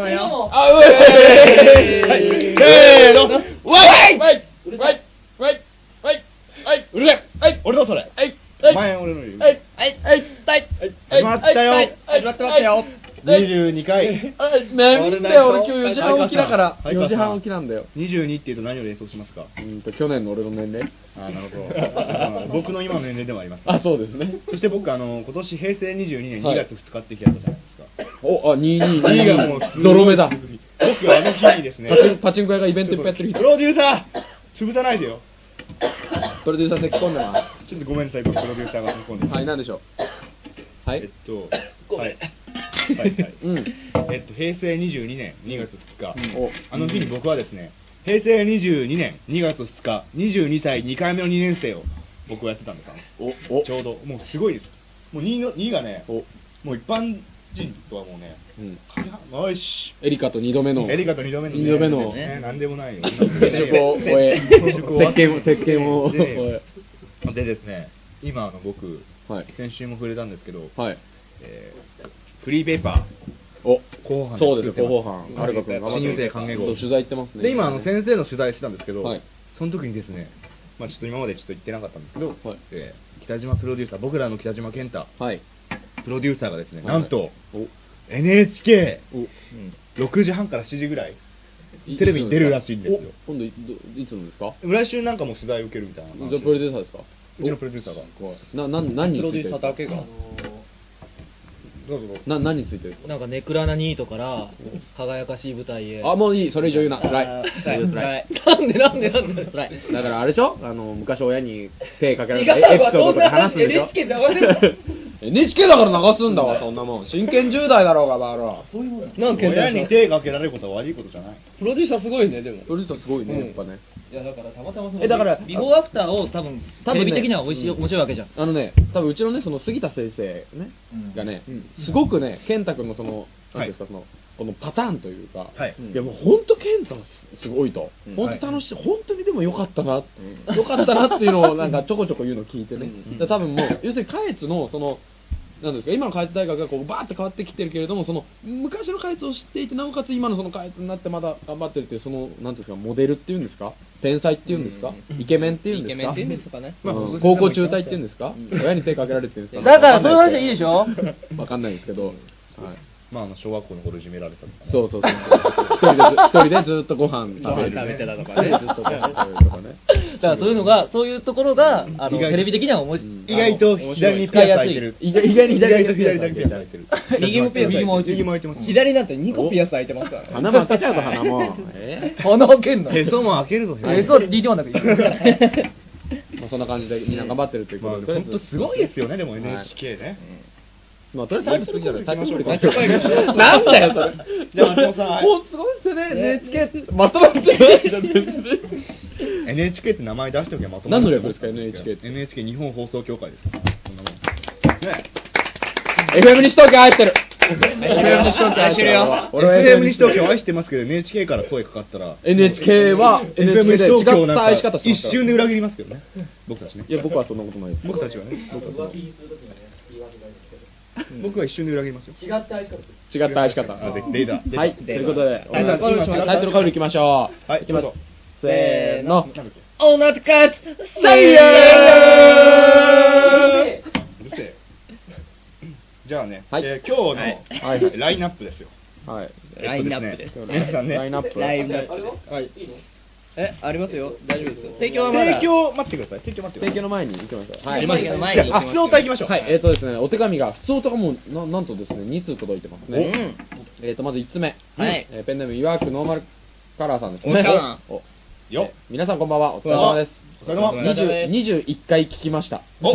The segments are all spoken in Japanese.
あ、うえはいせーのわいわいわいわいわいわいわいうるせえはい俺のそれはいはい前俺のはいはいはいはい始まったよ始まってますよ22回はいね見てよ俺今日4時半起きだから。はい4時半起きなんだよ。22っていうと何を連想しますか？うんと去年の俺の年齢。あなるほど。うん僕の今の年齢でもあります。あそうですね。そして僕あの今年平成22年2はい。月2日って日やったじゃないですか。おあ22 2がもうゾロ目だ。僕あの日にですねパチンコ屋がイベントいっぱいやってる日。プロデューサー潰さないでよ。プロデューサー咳込んでまちょっとごめんなさい僕プロデューサーが突っ込んです。はい何でしょう。はい。えっとはいはいはい。うん。えっと平成22年2月2日、お。あの日に僕はですね平成22年2月2日22歳2回目の2年生を僕はやってたんですおお。ちょうどもうすごいです。もう2の2がねお。もう一般人とはもうねうん。おいし。エリカと2度目の。エリカと2度目の、二度目の。ね、なんでもないよ。接触を終え石鹸を石鹸を。終えでですね今あの僕、はい。先週も触れたんですけど、はい。えーフリーペーパー。お広報班そうです作ってます。広報班アルカ君新入生歓迎号。取材行ってますね。で今あの先生の取材してたんですけど、はい。その時にですねまあちょっと今までちょっと言ってなかったんですけど、はい。えー北島プロデューサー僕らの北島健太はい。プロデューサーがですね、はい。なんとお。NHK6 お。時半から7時ぐらいテレビに出るらしいんですよ。お今度いどいつのですか？来週なんかも取材受けるみたいなじゃあプロデューサーですか？うちのプロデューサーが。なな何についてですか？どうぞどうぞ。な何についてですか？なんかネクラなニートから輝かしい舞台へ。あもういいそれ以上言うな。辛いあーそれ以上辛いなんでなんでなんで辛いだからあれでしょ？あの昔親に手かけられたエピソードとか話すんでしょ？そんな話 NHK だから流すんだわそんなもん。真剣10代だろうがバロなんか親に手かけられることは悪いことじゃない。プロデューサーすごいねでも。プロデューサーすごいねやっぱねいやだからたまたまそのえだからビフォーアフターを多分多分ねテレビ的には美味しい、うん。面白いわけじゃん。あのね多分うちのねその杉田先生ねうん。がねすごくね健太君のその何ですかそのこのパターンというか、はい。いやもう本当健太すすごいと、うん。本当楽しい、本当にでも良かったな、良かったなっていうのをなんかちょこちょこ言うのを聞いてね、うん。で多分もう要するに下越のそのなんですか？今の下越大学がこうバーって変わってきてるけれどもその昔の下越を知っていてなおかつ今のその下越になってまだ頑張ってるっていうそのなんですかモデルっていうんですか？天才っていうんですか、イケメンっていうんですか？イケメンっていうんですかね。まあうん僕高校中退っていうんですか、親に手かけられてるんですか？だからそういう話はいいでしょ？わかんないですけど、はいまああの小学校の頃いじめられたとかね。そうそうそう。一人でず、一人でずっとご飯食べる、ご飯食べてたとかね。ずっとご飯食べるとかね。だからそういうのがそういうところがあのテレビ的には面白い。意外と左にピアス開い意外意外に意左外と左だけ開い。てる。右もピアス右も開いてます。左なんて2個ピアス開いてますからね。鼻も開けちゃうぞ、鼻も。え鼻開けんの。へそも開けるぞへそ。DT1 だけどえまあそんな感じでみんな頑張ってるというまあことで。本当すごいですよねでもはい。NHK ねまあ、とりあえずタイトル次だね。タイトルコール行きましょう なんだよ、それ。じゃあ松本さんもうすごいですよね、NHK って。まとまってないじゃん、全然 NHK って名前出しておけばまと何の略ですか NHK って。NHK 日本放送協会です。そんなもんね FM 西東京愛してる。FM 西東京愛してるよ。FM 西東京。愛してますけど NHK から声かかったら。NHK は FM NHK で違西東京なんかった愛し方しま一瞬で裏切りますけどね。僕たちね。いや、僕はそんなことないです。僕たちはね。僕はそんな僕は一瞬で裏切りますよ。違った愛し方。あででだはい、ということで、タイトルコールしましょう。タイトルコールいきましょう。はい。いきます。せーの。オーナーズカッツサイヤうるせえ。じゃあね、はい。えー今日の、ラインナップですよ。はい。ラインナップ。です皆さんね。ラインナップ。ラインナップ。はいえありますよ。大丈夫ですよ。提供はまだ。提供待ってください。提供待ってください。提供の前に行きましょう。はい。提供の前にじゃあ、あ、普通歌いきましょう。はい、えっ、とですね、お手紙が、普通おとがもう、ななんとですね、2通届いてますね。えっ、と、まず1つ目。はい。えーペンネーム、岩区ノーマルカラーさんです。お疲れ様お。よえー皆さんこんばんは、お疲れ様です。お疲れ様20 21回聞きました。おあ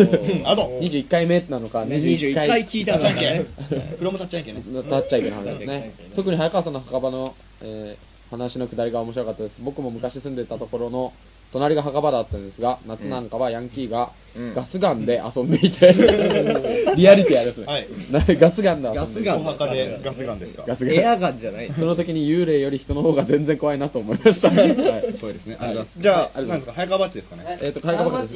と。21回目なのか、21 21回聞いたのかね。フロムタッチャンケね。立っちゃいけない。話ですね。特に早川さんの墓場の、えー話のくだりが面白かったです。僕も昔住んでたところの隣が墓場だったんですが、夏なんかはヤンキーがうんガスガンで遊んでいて、リアリティあるですね。はいなガスガンで遊んでいてお墓でガスガンですか？ガスガンエアガンじゃない？その時に幽霊より人の方が全然怖いなと思いました。はいそうですね。はいじゃあ、はい何ですか？早川バッチですかね？えっと、早川バカです。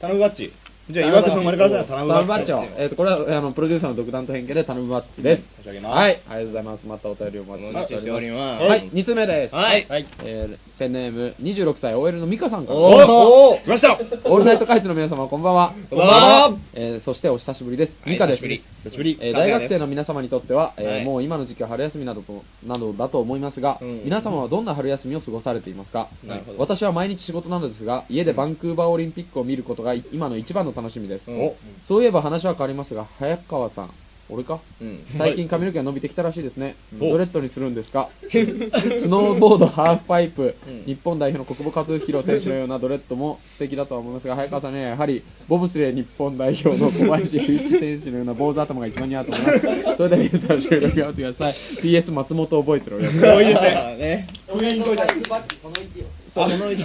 田辺バッチ。じゃあ岩田君生まれから頼むタムバッチを、えっと、これは、あの、プロデューサーの独断と偏見で頼むバッチです。差し上げます。はい、ありがとうございます。またお便りをお待ちしております。はい、2つ目です。はい。えーペンネーム、26歳 OL のミカさんから。おー。おお来ました。オールナイトカイツの皆様、こんばんは。こんばんは。えーそしてお久しぶりです。はいミカです。久しぶり。久しぶり。えー大学生の皆様にとっては、えーはい。もう今の時期は春休みなどとなどだと思いますが、うん。皆様はどんな春休みを過ごされていますか？なるほど。私は毎日仕事なのですが、家でバンクーバーオリンピックを見ることが今の一番の楽しみです。うん。そういえば話は変わりますが、早川さん、俺か？うん。最近髪の毛が伸びてきたらしいですね。お。ドレッドにするんですか？スノーボード、ハーフパイプ、うん。日本代表の国母和弘選手のようなドレッドも素敵だとは思いますが、早川さんにはやはり、ボブスレー日本代表の小林祐一選手のような坊主頭が一番似合うと思います。それでは皆さん、収録頑張ってください。PS 松本覚えてる俺す。ごいです。ねね。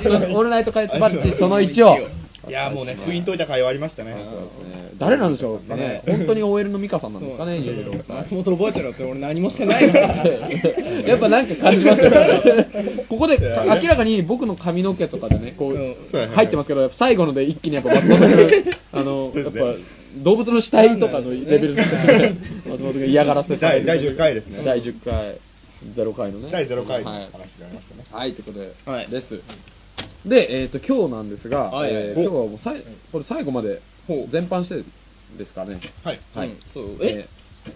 そのオールナイトカイツバッジその1を。いやもうね封印解いた会話ありましたね。誰なんでしょうかね。本当に OL のミカさんなんですかね、26歳。松本覚えてるって俺何もしてないから。やっぱなんか感じますよね。ここで明らかに僕の髪の毛とかでね、こうん。う入ってますけど、最後ので一気にやっぱ松本君、あの、やっぱ動物の死体とかのレベルですね。松本君嫌がらせ第第10回ですね。第10回、0回のね。第0回のはい。話がありましたね。はい、ということで、はい。です。で、えっ、と、今日なんですが、はいえー今日はもうさいこれ最後まで全般してですかね。はい。はい。うんそう。え？え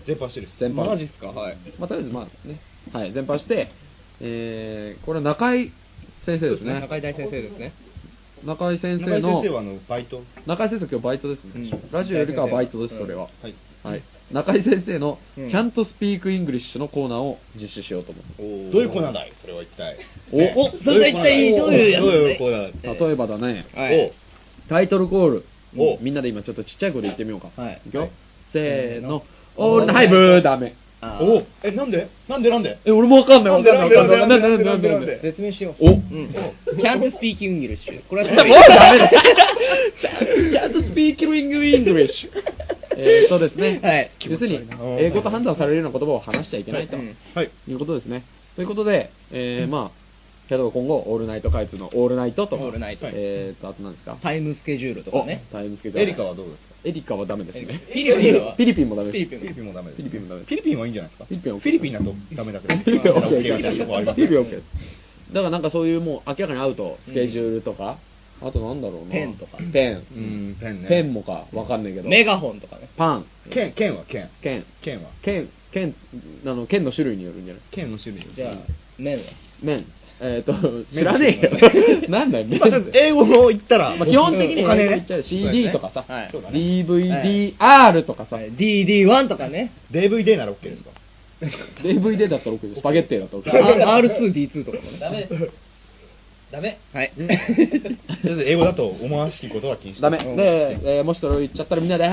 全般してる全般。マジっすか？はい。まあ、とりあえず、まあね、はい、全般して、えー、これは中井先生ですね。中井大先生ですね。中井先中井生の先生はあのバイト。中井先生今日バイトですね、うん。ラジオよりかはバイトです、うんそれは、はい。はい、中井先生の「うん。Can't Speak English」のコーナーを実施しようと思う、どういうコーナーだい？それは一体。おおそれが一体どういうやつ？どういうコーナー例えばだね、はい。タイトルコール。お。みんなで今ちょっとちっちゃい声で言ってみようか、はい。いくよ、せーの。オールナイブーダメおえなんで？なんでなんで？え俺もわかんない。わかんない。わかんないなんでなんでなんでなんでなんで。説明しよう。お。うん。Can't speak English。これはもうダメだちゃんとスピーキングイングリッシュ。えー、そうですね。はい。要するに、英語と判断されるような言葉を話しちゃいけないとうんはい。いうことですね。ということで、えー、まあ、例えば今後、オールナイト開通のオールナイトとか、オールナイトえーと、あと何ですか？タイムスケジュールとかね。おタイムスケジュール。エリカはどうですか？エリカはダメですね。フィリピンは？フィリピンもダメです。フィリピンフィリピンもダメですフィリピンもダメですフィリピンはいいんじゃないですか？フィリピンは OK フィリピンだとダメだけどフィリピンは OK みたいなとこありますフィリピンは OK です。だからなんかそういうもう明らかにアウト、スケジュールとか、あとなんだろうな。ペンとかペン。うんペンねペンもか、わかんないけど。メガホンとかね。パン。剣剣は剣剣。剣は剣、剣、あの、剣の種類によるんじゃない？剣の種類じゃあ、麺は？麺。えっ、と、知らねえよ。なんだよ、麺まあとりあえず英語の言ったらまあ、基本的にお金ね言っちゃう CD とかさ、はいそうだね DVDR とかさ、DD1 とかね。DVD なら OK ですか？DVD だったら OK スパゲッティだったら OK。R2D2 とかもね。ダメです。ダメ。はい。とりあえず英語だと思わしきことは禁止。ダメ。うん。で、えーもしそれを言っちゃったらみんなで、あ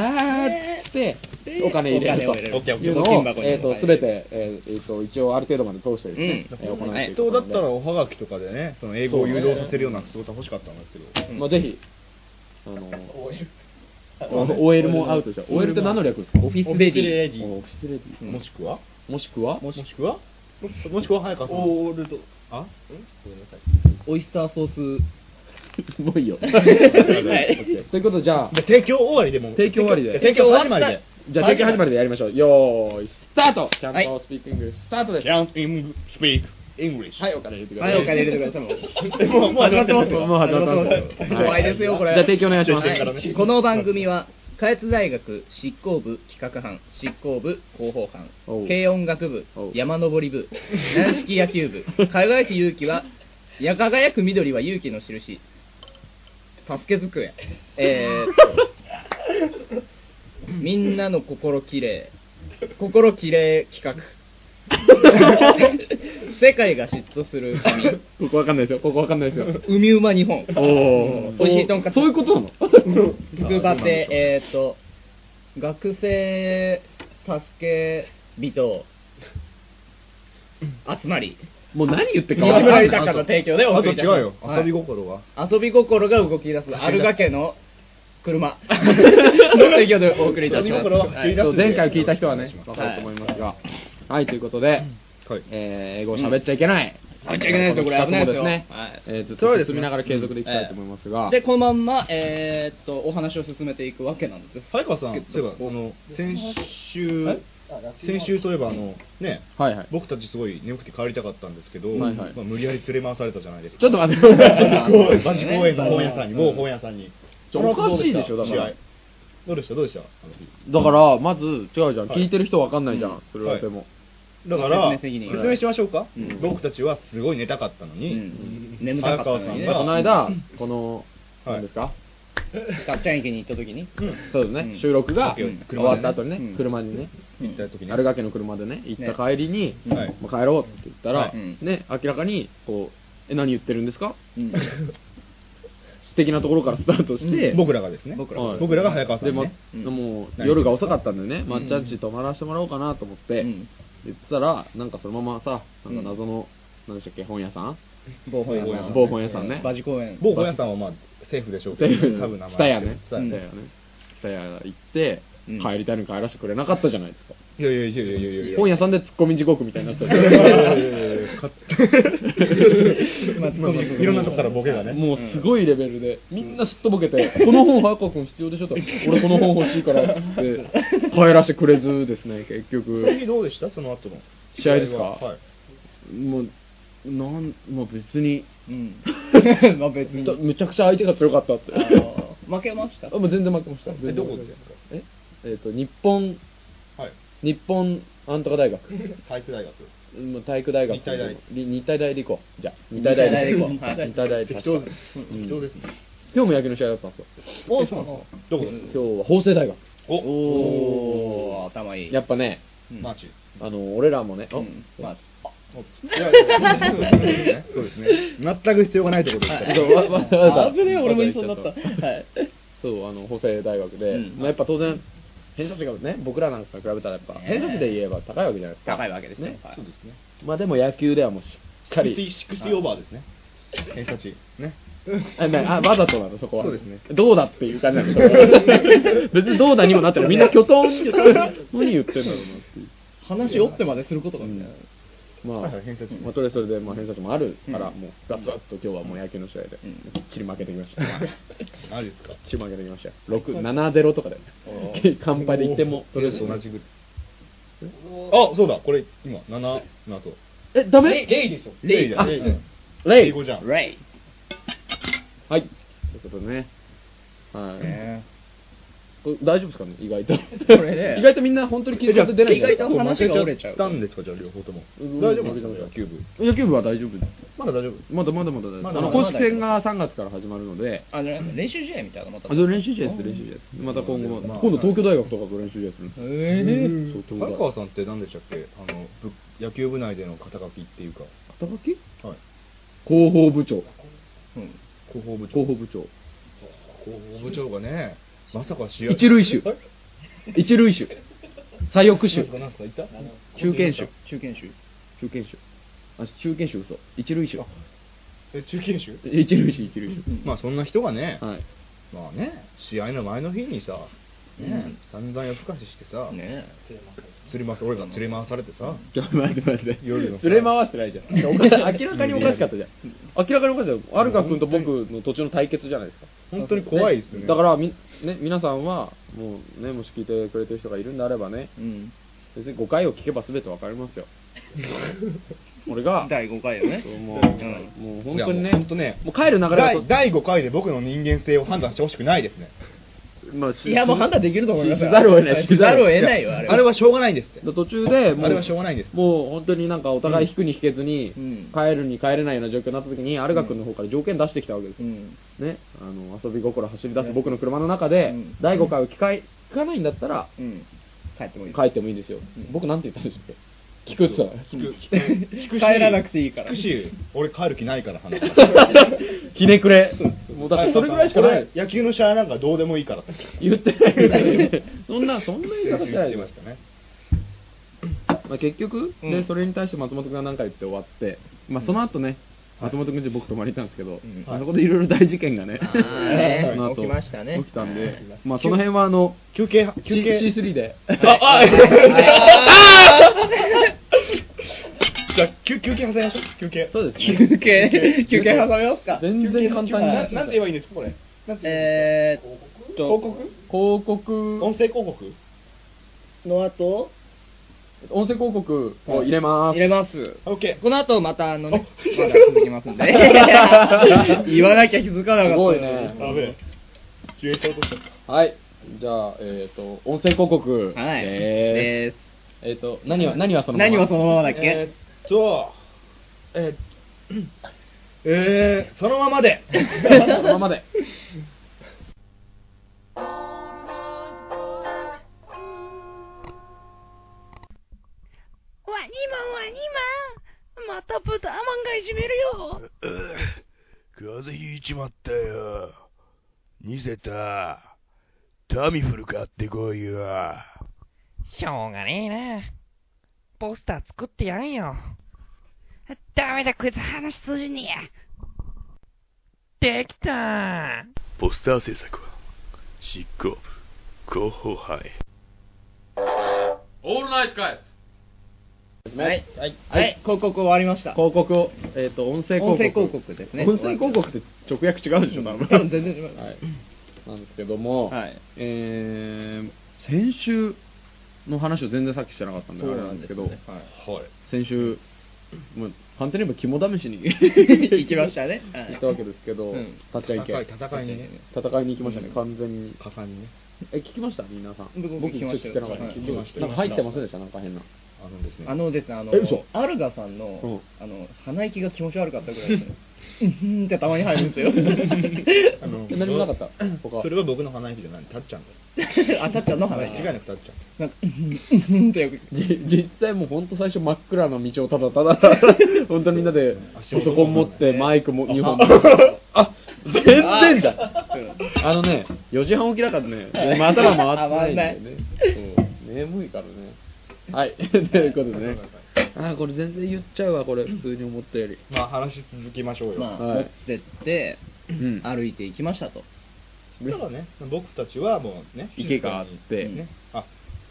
ーって、お金入れると。お金を入れる。オッケーオッケーえっ、と、すべて、えーえーと、一応ある程度まで通してですね、うん。えー行っていく人だったらのおはがきとかでねその英語を誘導させるような仕事欲しかったんですけど。で、まあ、ぜひ、あの、OL もアウトですよ。OL って何の略ですか？オフィスレディ。レディ。オフィスレディ。もしくは？もしくは？もしくは？もしくは？早川さん。オールド。あ？オイスターソース。もういいよ。はい。ということで、じゃあ、で提供終わりでも。提供終わりで。提供始まりで。じゃあ、提供始まりでやりましょう。よーい、スタート。ちゃんはいとスピーキングスタートです。Can't even speak English はい、お金入れてくだはい、さい。お金入れてください。もう始まってますよ。もう始まってますよ。怖い。です。よ、これ。じゃあ提供お願いします。はこの番組は、下越大学執行部企画班、執行部広報班軽音楽部山登り部、軟式野球部、輝く勇気は、や輝く緑は勇気の印、助け机、えーっと、みんなの心きれい、心きれい企画。世界が嫉妬する海、ここわかんないですよ。ここわかんないですよ。海馬日本。おー美味しいとんかつそういうことなの？つくば亭、えーっと、学生助け人、集まり。もう何言ってるか西。村豊の提供でおあ送りいたします。と違うよはい遊び心が遊び心が動き出す、アルガ家の車の提供でお送りいたします。遊び心ははい前回聞いた人はね、わかると思いますが。はい、ということで、はい。えー英語を喋っちゃいけない。触っちゃいけないですよこれ。危ないですよ。ねはい。えーずっと進みながら継続でいきたいと思いますが、でこのまんま、えーっとお話を進めていくわけなんです早川さん、そういえば、あの、先週、先週そういえば、あの、ね、はいはい。僕たちすごい眠くて帰りたかったんですけど、はいはい。まあ、無理やり連れ回されたじゃないですか。ちょっと待って。くださいバジ公園の本屋さんに、某本屋さんに。おかしいでしょだから。どうでした？どうでした？だからまず違うじゃん、はい。聞いてる人わかんないじゃん、うん。それはでも、だから、説明しましょうか、うん。僕たちはすごい寝たかったのに、うん。眠たかったのに。ねこの間この、はい。何ですか？かっちゃん駅に行った時に。うん。そうですね、うん。収録がうん終わった後にね、うん。車にね、行った時に、あるがけの車でね行った帰りに、ねはい。もう帰ろうって言ったら、はい。ね明らかにこうえ何言ってるんですか？うん。素敵なところからスタートして、僕らがですね、僕らはい。僕らが早川さんにね、で、まうん。も夜が遅かったんでね、まっちゃんち泊まらせてもらおうかなと思って、うん言ってたら、なんかそのままさ、なんか謎の、なんでしたっけ、本屋さん？某本屋さん。某本屋さんね。バジ公園。某本屋さんはまあ、セーフでしょうけど、セーフ。多分名前。スタヤね。スタヤね。スタヤ行って、うん帰りたいのに帰らせてくれなかったじゃないですか。いやいやいやいやいやいや本屋さんで突っ込み地獄みたいになってたいやいやいやいやかまあツッコミいろんなとこからボケがね。もうすごいレベルで、みんなすっとぼけて、この本早川君必要でしょと、俺この本欲しいからっつって、帰らせてくれずですね、結局。次どうでしたその後の。試合ですかはい。もう、なん、まあ別に、うんまあ別にむちゃくちゃ相手が強かったって。負けましたあもう全然負けました。え、どこですかええっ、と、日本、はい。日本なんとか大学。体育大学。うん体育大学。日体大。り日体大で行こう。じゃあ、日日体大体大で行こう日はい。体大で。適当確かに。適当です。ね。今日も野球の試合だったんですよ。おそうなのどこ今日は法政大学。お。おー頭いい。やっぱね、うん。マーチ。あの、俺らもね、うん。まあ。いやいやそうですね。全く必要がないところですか？ら。危ねえ。俺も言いそうになった。はい。そう、あの、法政大学で、うん。まあ、やっぱ当然、偏差値がね、僕らなんか比べたらやっぱ、偏差値で言えば高いわけじゃないですか。高いわけですよね。はいそうですね。まあでも野球ではもうしっかり。60オーバーですね。偏差値。ね。あ、なあわざとなの、そこは。そうですねどうだっていう感じなの、それは別にどうだにもなってる。みんな巨頭に、何言ってんだろうなっていう。話折ってまですることがみたいなまあ、はいはい偏差値まあ、とりあえずそれで、まあ、偏差値もあるから、うんもう、ガツッと今日はもう野球の試合で、うんきっちり負けてきました。マジですか？きっちり負けてきましたよ。6、7-0とかで。乾杯でいっても、とりあえず同じぐらい。あ、そうだ、これ今、7の後。え、ダメ？レイでしょ。レイだ、あレイだ。レイ英語じゃん。レイはい。ということでね。はい。大丈夫ですかね？意外と。これね 意外とみんな本当に気遣って出ない意外と話が折れちゃうたんですか、じゃあ両方とも。うん大丈夫なんですか、野球部。野球部は大丈夫まだ大丈夫まだまだまだ大丈夫。まだあの、まだ公式戦が3月から始まるので、あの練習試合みたいなのまた練習試合です、練習試合です。また今後も、まあ今度東京大学とかと練習試合するんですよ。えそう東京大学。早川さんって何でしたっけ？あの、ぶ野球部内での肩書きっていうか。肩書き？はい。広報部長。うん広報部長。広報部長。広報部長がね、まさか試合。一塁手一塁手。左翼手中堅手。中堅手中堅手。あ、中堅手嘘。一塁手。え、中堅手？一塁手、一塁手。まあそんな人がね、はい。まあね、試合の前の日にさ、ね、散々夜更かししてさ、ね釣り回す、俺が釣り回されてさ、ちょ、待って待って。夜のさ連れ回してないじゃん。おかしい明らかにおかしかったじゃん。明らかにおかしかった。アルカ君と僕の途中の対決じゃないですか。本当に怖いですね。だからみ、ね、皆さんは、もうね、もし聞いてくれてる人がいるんであればね、うん別に5回を聞けば全てわかりますよ。俺が、第5回よねもう、うんもう本当にね、本当ねもう帰る流れ第5回で僕の人間性を判断してほしくないですね。まあしいやもう判断できると思いますしざるを得ない。しざるを得ないよあれあれはしょうがないんですって。途中でもう、あれはしょうがないんです。もう本当になんかお互い引くに引けずに、うん。帰るに帰れないような状況になった時に、アルガ君の方から条件出してきたわけですよ。うん。ね、あの遊び心走り出す僕の車の中で、うん。第5回を聞かい聞かないんだったら、うん。帰ってもいい帰ってもいいんですよ。僕なんて言ったんでしたっけ？聞くって言ったら聞く帰らなくていいから聞くし、俺帰る気ないから話す。ひねくれ。もうだってそれぐらいしかない。俺野球の試合なんかどうでもいいからって言って。そんな、そんな言い方してないましたね。まあ、結局、うんでそれに対して松本君が何か言って終わって、まあ、その後ね、松本君ち僕泊まりに行ったんですけど、ん。まあそこでいろいろ大事件がね、ね その後起きましたね。起きたんで、まあ、その辺はあの、休憩、休 C- 憩。C3 で、あ、あ、じゃあ、休休憩挟みましょう。休憩。そうですね。休憩、休憩。挟めますか？全然簡単に。ななんて言えばいいんですか、これ？ええーっばと、広告？広告、音声広告？の後、音声広告を入れます。入れます。オッケこの後またあのね、まだ続きますんで。言わなきゃ気づかなかった。すごいねー。やべえ。消えちゃうとした。はい。じゃあ、えっ、と、音声広告ではい。ーす。えっ、と、何は、何はそのまま？何はそのままだっえけーっと、えー、えー、そのままで。そのままで。ワニマンワニマンまた豚マンがいじめるよ。風邪ひいちまったよ。ニセタ、タミフル買ってこいよ。しょうがねえな。ポスター作ってやんよ。ダメだこいつ話通じねえできたポスター制作は、執行部、広報杯。オールナイトカイはい。はい。はい。広告終わりました。広告を、えっ、と、音声広告。音声広告ですね音声広告って直訳違うでしょ、多分。多 分全然違うはい。なんですけども、はいえー、先週の話を全然さっきしてなかったんで、あれなんですけど、ねはい。先週、もう簡単に言えば肝試しに 行きましたね。はい行ったわけですけど、うん立ち会い系戦いね。戦いに行きましたね、完全に。果敢にね。え、聞きました？皆さん。僕僕聞きましたよ聞ました。なんか入ってませんでした？なんか変な。あのですね。あのですね、あのアルガさんのうん、あの、鼻息が気持ち悪かったぐらいですね。うんふんってたまに入るんですよ。あのえ 何もなかった他それは僕の鼻息じゃない、たっちゃんだ。あ、たっちゃんの鼻息。間違いなくたっちゃん。なんか、うんってよく。じ実際もう本当最初真っ暗な道をただただ本当にみんなでパソコン持ってマイクも2本持ってあ全然だあのね4時半起きだからね今頭回ってないんだよねそう眠いからねはい。ということでね。あーこれ全然言っちゃうわこれ普通に思ったより。まあ話し続きましょうよ。まあ、はい。持ってって、うん。歩いて行きましたと。そしたらね、僕たちはもうね、池があって。ね、あ、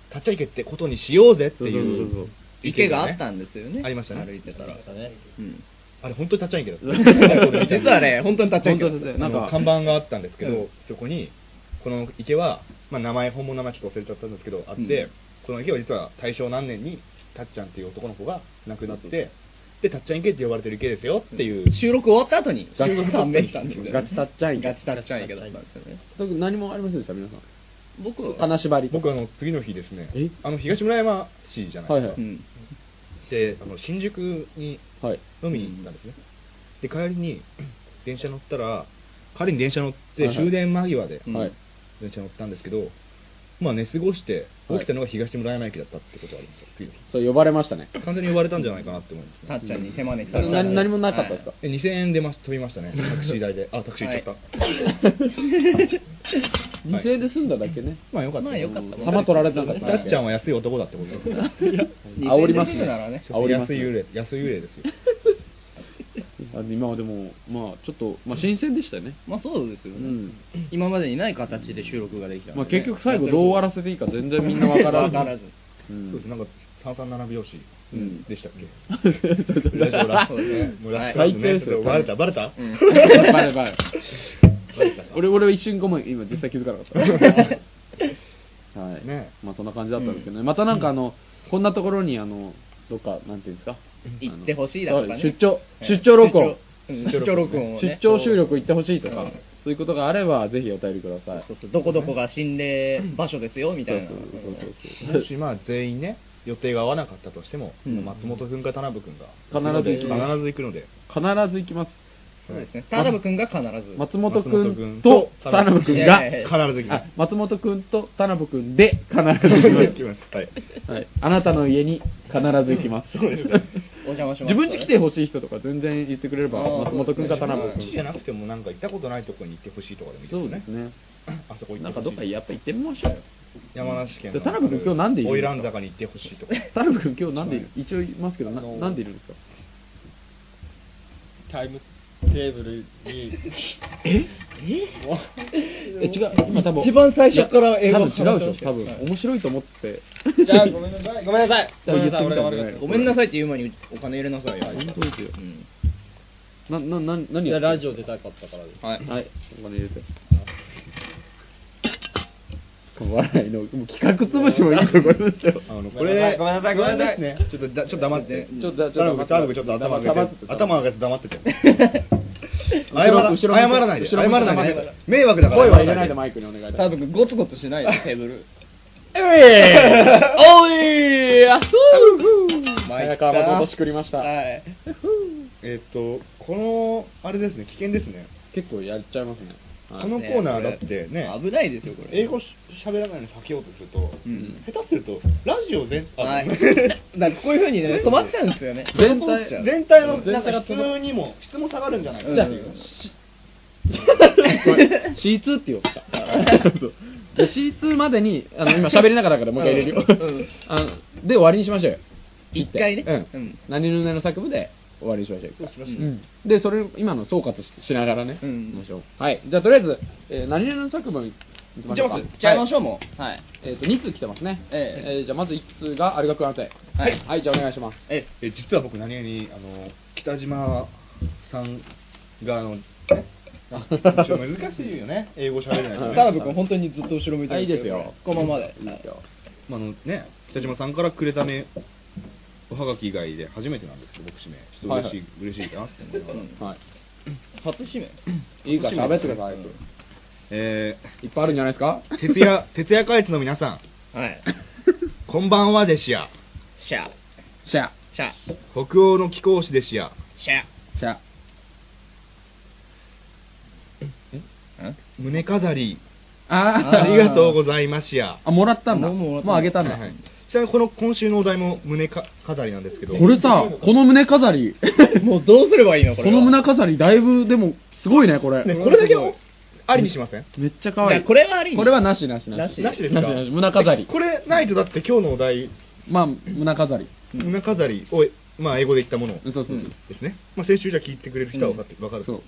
立っちゃいけってことにしようぜってそうそうそういそうう。池があったんんですよね。ありましたね。歩いてたら。うん。あれ本当に立っちゃいけだった。実はね、本当に立ち上げなんか看板があったんですけど、うん。そこにこの池は、まあ、名前本物の名前ちょっと忘れちゃったんですけどあって、うんこの池は実は大正何年にたっちゃんっていう男の子が亡くなってでたっちゃん池って呼ばれてる池ですよっていう、収録終わった後にガチ判明したんですよね。ガチたっちゃん池ガチたっちゃん池だったんですよね。何もありませんでした皆さん。僕金縛りと僕あの次の日ですね。え？あの東村山市じゃないはいはい。うん。であの新宿にはい飲みに行ったんですね、で帰りに電車乗ったら帰りに電車乗ってはいはい。終電間際でうん。はい。電車乗ったんですけど、まあ寝過ごしてはい起きたのが東村山駅だったってことがありますよ次の日そう呼ばれましたね完全に呼ばれたんじゃないかなって思いますねたっちゃんに手招きされた。何何もなかったですか、え2000円出まし飛びましたねタクシー代であタクシー行っちゃった、2000円で済んだだけねまあよかったまあよかった玉取られてなかったたっちゃんは安い男だってことですね煽りますね2000ならね。安い幽霊安い幽霊ですよあ 今はでもまあちょっと、まあ、新鮮でしたよね。まあそうですよね。うん。今までにない形で収録ができたんでね、まあ、結局最後どう終わらせていいか全然みんなわからず わからず。うん。そうです。なんか三三七拍子うん。でしたっけ？ラジオラそうですね。もうラスト最低ですよバレた？バレた。うんバレバレ俺俺は一瞬ごめん。今実際気づかなかった。はい、ねまあそんな感じだったんですけどね、またなんかあのこんなところにあのどっかなんていうんですか？行ってほしいだとかね。出張。出張録音。出張。録音をね。出張収録行ってほしいとか、うん。そういうことがあればぜひお便りください。そうそうどこどこが心霊場所ですよみたいな。そうそうそう。そう もしまあ全員ね予定が合わなかったとしても、うん。松本君か田辺君が。必ず必ず行くので。必ず行きますそうですね。田辺君が必ず。松本君君とと田辺君が必ず行きまあ松本君と田辺君で必ず行きまます。はい。す、はい、あなたの家に必ず行きます。そうですお邪魔します。自分家来てほしい人とか全然言ってくれれば松本君か田辺こっちじゃ君なくてもなんか行ったことないとこに行ってほしいとかでもいいですね。うですね。あそこなんかどっかやっぱ行ってみましょう。よ山梨県で田辺君今日なんでいるんですか？ラン坂に行ってほしいとか。田辺君今日なんでいる？一応言いますけどなんでいるんですか？タイムケーブルに。え、違う、今多分。一番最初から英語多分違うでしょ、多分。面白いと思って。じゃあ、ごめんなさい。ごめんなさい。ごめんなさい。俺が悪かった。ごめんなさいって言う前にお金入れなさいよ。本当ですよ。うんな、な、な、何いや、ラジオ出たかったからです。はい。はい、お金入れて。笑いの、もう企画潰しもいいところですよ。あの、ごめんなさいごめんなさいごめんなさい。ちょっとだ、ちょっと黙って。ちょっと、ちょっと、ちょっと頭上げて。頭上げて黙ってて。謝 後ろら謝らないで。謝らないで。迷惑だから。声は入れないでマイクにお願いだ。多分ゴツゴツしないで テーブル。おいあそう早川誠しくりました。はい。えっと、この、あれですね、危険ですね。結構やっちゃいますね。このコーナーだってね、危ないですよ、これ。英語し喋らないのに避けようとすると、うん下手すると、ラジオ全、あはい。だこういう風にね、止まっちゃうんですよね。全体全体の、全なんか質にも、質も下がるんじゃないかじゃあっていう。、し C2 って言おうか。で C2 までに、あの、今喋りながらだからもう一回入れるよ。うんあので、終わりにしましょうよ。一回ねうん。うん何々の作部で終わりにしましょう。そうしましょううんで、それ、今の総括しながらね。うん行きましょう。はい。じゃあ、とりあえず、えー何々の作文いきましょうか。いっちゃいましょう。う、もう。はい。えっと、2通来てますね。ええーじゃあ、まず1通が、有賀君宛て。はいはい、じゃあお願いします。え、え実は僕何気にあの北島さんがあのちょっと難しいよね 英語喋れないとね田辺君本当にずっと後ろ向いてあるいいですよ。このままで。いいですよ。まああのね北島さんからくれためおはがき以外で初めてなんですけど僕指名。ちょっと嬉しい、はい嬉しいなって思いながら、うん。はい。初指名。いいから喋ってください。えいっぱいあるんじゃないですか？ー、徹夜 徹夜会津の皆さん。はい。こんばんはですや。シャシャ、シャ北欧の貴公子ですや。シャシャ。胸飾り。あありがとうございますや。あ、もらったんだ。もうあげたんだ。はいはいちなみにこの今週のお題も胸か飾りなんですけどこれさ、この胸飾り、もうどうすればいいのこれは。この胸飾り、だいぶ、でも、すごいね、これ。ねこれだけをありにしません？めっちゃ可愛い。いやこれはありこれはなしなしなし。なしなしですか？なしなし胸飾り。これないとだって今日のお題まあ、胸飾り。胸飾りを、まあ、英語で言ったものそうそうそう。ですね、まあ、先週じゃ聞いてくれる人は分かって、分かるそう。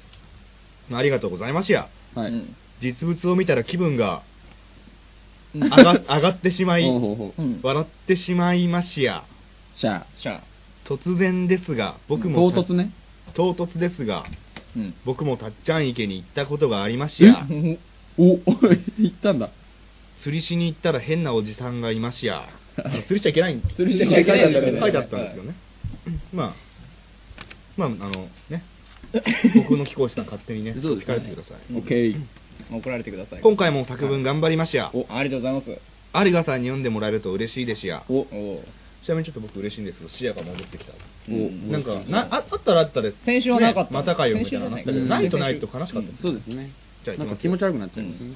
まあありがとうございますやはい。うん実物を見たら気分がうん上が上がってしまいほうほうほう。うん。笑ってしまいましや。シャシャ突然ですが僕も唐突ね。唐突ですがうん。僕もたっちゃん池に行ったことがありましや。お、言ったんだ。釣りしに行ったら変なおじさんがいましや。釣りしちゃいけない釣りしちゃいけないんだけど書いてあったんですよね、まあまああのね。僕の貴公子さん勝手にねそうですね。書いてください。オッケー。送られてください。今回も作文頑張りましや。お、ありがとうございます。有賀さんに読んでもらえると嬉しいですや。お、お。ちなみにちょっと僕嬉しいんですけど視野が戻ってきた。うん。なんかなああったらあったです。先週はなかった。ねまたかよみたいなのあったけど先週ないとないと悲しかった。ですそうですね。じゃあなんか気持ち悪くなっちゃいますね。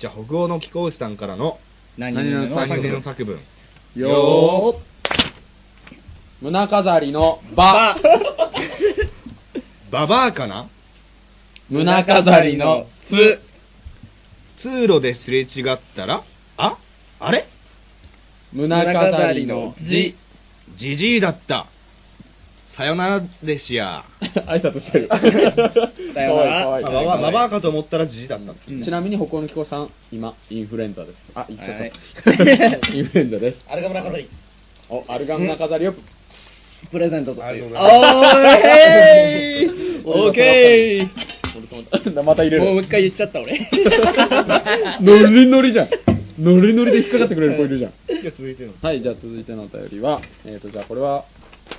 じゃあ北欧の貴公子さんからの何々の3年作文の作文。よー。胸飾りのバ。ババアかな？胸飾りのつ。通路ですれ違ったらああれ？胸飾りのじじじいだった。さよならでしや。挨拶してる。さよなら。かわいいかわい。いあババアババアかと思ったらじじいだった。ちなみに、北欧の貴公さん、今、インフルエンザです。あ、言っちゃはい。った。インフルエンザです。あれが村飾り。お、アルガム胸飾りを。プレゼントとしてありがとうございます。おーへ ーオーケー また入れる。もう一回言っちゃった俺。ノリノリじゃん。ノリノリで引っかかってくれる子いるじゃん。じゃあ続いての。はい、じゃあ続いてのお便りは、えっ、と、じゃあこれは、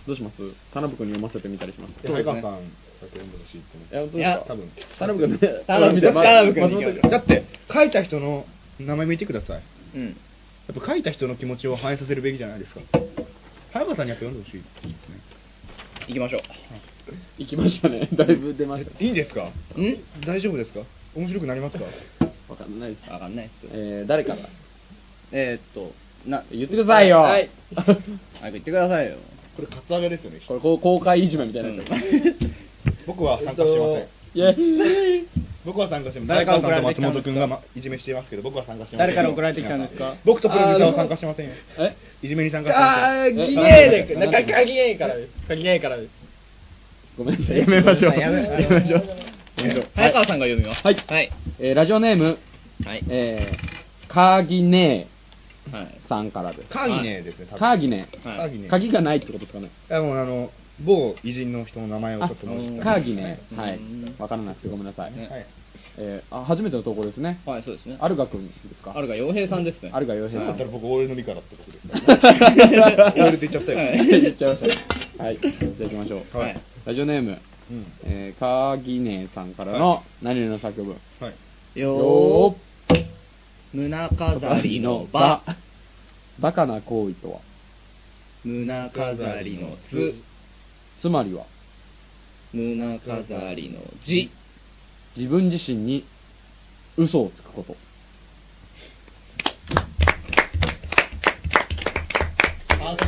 どうします？田辺君に読ませてみたりします。そうですね。さん読んでほしいって多分。田辺君、田辺君ま田辺君だって書いた人の名前見てください。うん。やっぱ書いた人の気持ちを反映させるべきじゃないですか。早川さんにやっぱ読んでほしい行きましょ行きましたね。だいぶ。出ました。いいんですか？うん？大丈夫ですか？面白くなりますか？わかんないです。わかんないっすえー、誰から？えーっとな言ってくださいよ。はい。早く言ってくださいよ。これカツアゲですよね。これこう公開いじめみたいなやつ。僕は参加しません。イェイ僕は参加してます誰から送られて松きたんですか？本君が、ま、いじめしていますけど僕は参加してません。誰から送られてきたんですか？僕とプロデューサーは参加してませんよ。え？いじめに参加してません。え？ギゲーで、なんか、鍵ゲーからです。鍵ゲーからです。ごめんなさい、やめましょう。やめましょう。やめましょう早川さんが読みます。はいはい。えーラジオネーム、はい。えー、カーギネはい。ーさんからです。カーギネですね、カーギネー。はいカーギネ。鍵がないってことですかね。あもうあの、某偉人の人の名前をちょあっと申しカーギネー。はいうん。わからないですけど、ごめんなさい。ねはい。えーあ、初めての投稿ですね。はい、そうですね。アルガ君ですか？あるが洋平さんですね。アルガ洋平さんだったら僕、俺の理からってことですから、ね。俺って言っちゃったよ。はい言っちゃいました。はい。じゃあ行きましょう。はいラジオネーム、うん。えー、カーギネーさんからの何々の作文。はい。よー。胸飾りの場。バカな行為とは？胸飾りのつ。つまりは？胸飾りのじ。自分自身に嘘をつくこと。ハート。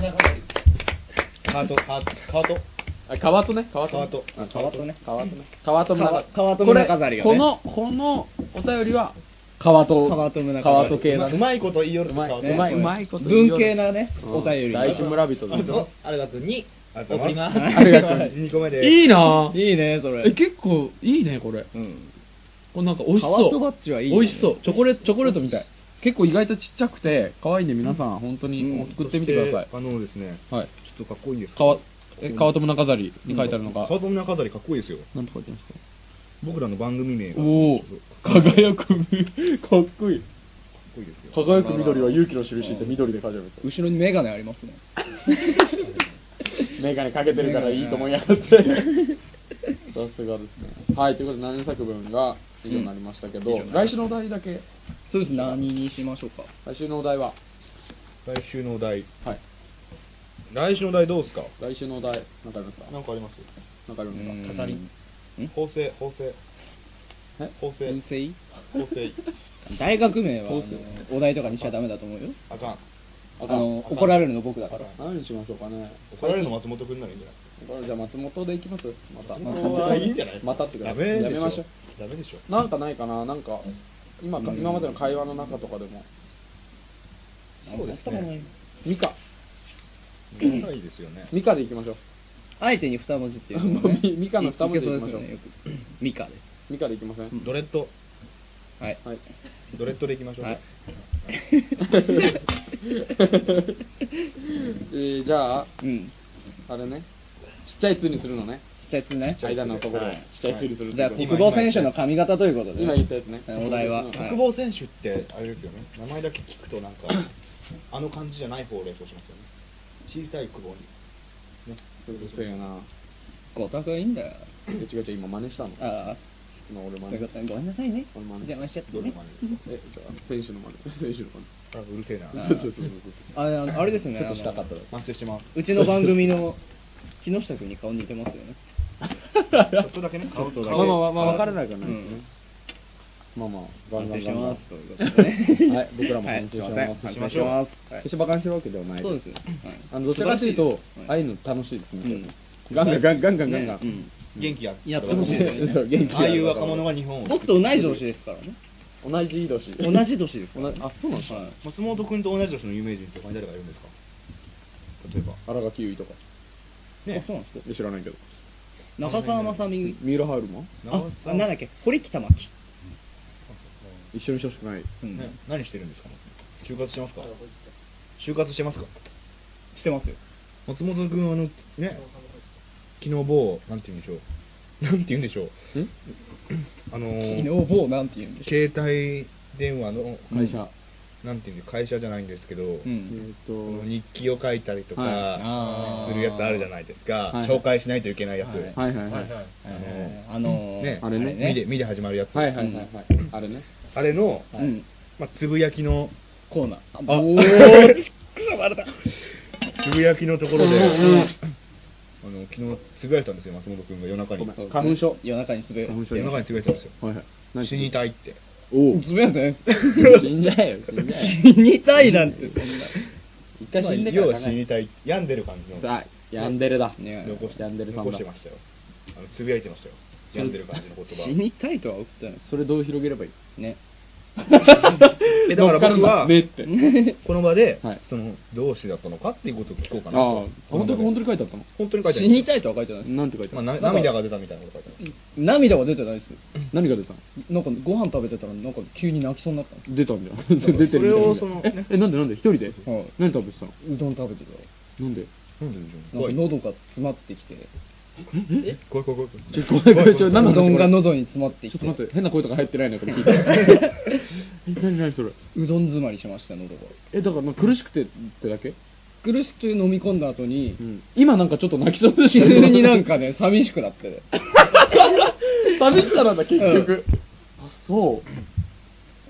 ハート、ハート、ハート。あ川とね。川と川とあ川とね川とね川とね。これこのこのお便りは川と川と胸飾り川と系だね。うまいこと言いよるうまい川とうまいうまいこと文よ系なね、うん。お便り。第一村人ありがとうございます送ります。ありがとう2個目で。いいな。ぁいいね、それ。え結構いいねこれ。うん。これなんか美味しそう。川とバッジはいいね。美味しそう。チョコレートチョコレートみたい。結構意外とちっちゃくて可愛いんで皆さん本当に送ってみてください。あのですね、はい。ちょっとかっこいいんですか川え川と胸飾りに書いてあるのが。川と胸飾りかっこいいですよ。何て書いてあるんですか？僕らの番組名が。おお輝くみかっこいい。こいいですよ。輝く緑は勇気の印って緑で書いてあるんですよ。後ろにメガネありますね。メガネかけてるからいいと思いやがって。さすがですね。はいということで何々作文が以上になりましたけど、うん来週のお題だけ。そうです、何にしましょうか。来週のお題は？来週のお題。はい。来週のお題どうですか？来週のお題何かありますか？なんかあります？何かありますか？語り。ん？法制、法制。え？法制。運勢法制。大学名はお題とかにしちゃダメだと思うよ。あかん。あの怒られるの僕だから。何にしましょうかね怒られるの松本くんならいいんじゃないですか。じゃあ松本でいきます？また松本はいいんじゃないですか。またっていうかやめましょうダメでしょ。なんかないかな？なんか今か、今までの会話の中とかでもそうですね。ミカないですよね。ミカでいきましょう相手に二文字っていうの もねミミカの二文字でいきましょういけそうですよねよくミカで。ミカでいきません、ドレッド。はい。はいドレッドでいきましょう。はい。えーじゃあうん。あれねちっちゃい「つ」にするのねちっちゃいやつね。間のところをはいちっちゃい「つ」にするじゃあ、国防選手の髪型ということで。今言ったやつねお題は。国防選手ってあれですよね。名前だけ聞くとなんかあの感じじゃない方を連想しますよね。小さい久保に。ね。うるせえなごたがいいんだよ。え違う違う今真似したのああ。今俺真似そういうことごめんなさいね。俺真似邪魔しちゃってどれね。えじゃあ選手の真似 選手のあうるせえな。あ真似そうそうそうあれあのあれですね。ちょっとしたかったあの反省してます。うちの番組の木下君に顔似てますよね。ちょっとだけね。ちょっとだけまあまあまあまあ分からないからね、うんまあまあガン反省しガンガンガン。ます。ということでねはい僕らも反省します反省します。はい決して馬鹿にしてるわけではないそうです。よ。はいあのどちらかというと、ああいうの楽しいですね、うん。ガンガンガンガンガンガン。ガン、元気ややって。ほしいですねああいう若者が日本を。僕と同い年ですからね。同じ年同じ年ですか？あそうなんですか、はい。松本君と同じ年の有名人って他に誰がいるんですか？例えば。荒垣結衣とか。ね。あそうなんですか？え知らないけど。中澤まさみ。三浦ハウルマンあ長、さあなんだっけ？堀北真希。一緒にしてほしくない。うん。ね。何してるんですか松本就活してますか？就活してますか？してますよ。松本君あのね。昨日某なんて言うんでしょう？なんて言うんでしょう？ん？あの昨日ー某なんて言うんでしょ携帯電話の会社、なんていうんで会社じゃないんですけど、う。うえん。っ、と。日記を書いたりとか、はい。あー。するやつあるじゃないですか、はい。紹介しないといけないやつ、はい。はい。はい。はい。えーあのーね。あれね。みでみで始まるやつ、はい。はい。はい。はい、あれねあれの、うん。まあ、つぶやきの。コーナー。あおー、ちくそバレた。つぶやきのところで、あの昨日つぶやいたんですよ松本君が。夜中に。花粉症。夜中につぶや花粉症夜中につぶやいたんですよ。はいはい。何死にたいって。おおつぶやいてないです。死んじゃえよ。死にたいなんて、そんな。一回死んでから要考えは死にたい。病んでる感じの。さあヤンデルだ。ね残してヤンデルさんだ。残してましたよ。あのつぶやいてましたよ病んでる感じの言葉。死にたいとは送ってない。です。それどう広げればいい？ね。えだから僕はねって。この場で、はい。そのどうしてだったのかっていうことを聞こうかあな。とあ、本当に、本当に書いてあったの？本当に書いてある。死にたいとは書いてない。なんて書いてあまあ、るな涙が出たみたいなこと書いてある。涙は出てないです。よ。何が出たのなんかご飯食べてたら、なんか急に泣きそうになったんです出たんだよ。出てるみたいな。それをそのえ、え、なんでなんで？一人で？はい。何食べてたの？うどん食べてたら。なんで？なんででしょうなんか喉が詰まってきて、え？怖い怖い怖いちょ、怖い怖い、ちょ、何のうどん話こ喉に詰まってちょっと待って、変な声とか入ってないのこれ聞いて。え、何何それ？うどん詰まりしました、喉が。え、だからまあ苦しくてってだけ？苦しく飲み込んだ後にう、ん。今なんかちょっと泣きそうでしょ急になんかね、寂しくなってね。寂しさなんだ、結局。あ、そう。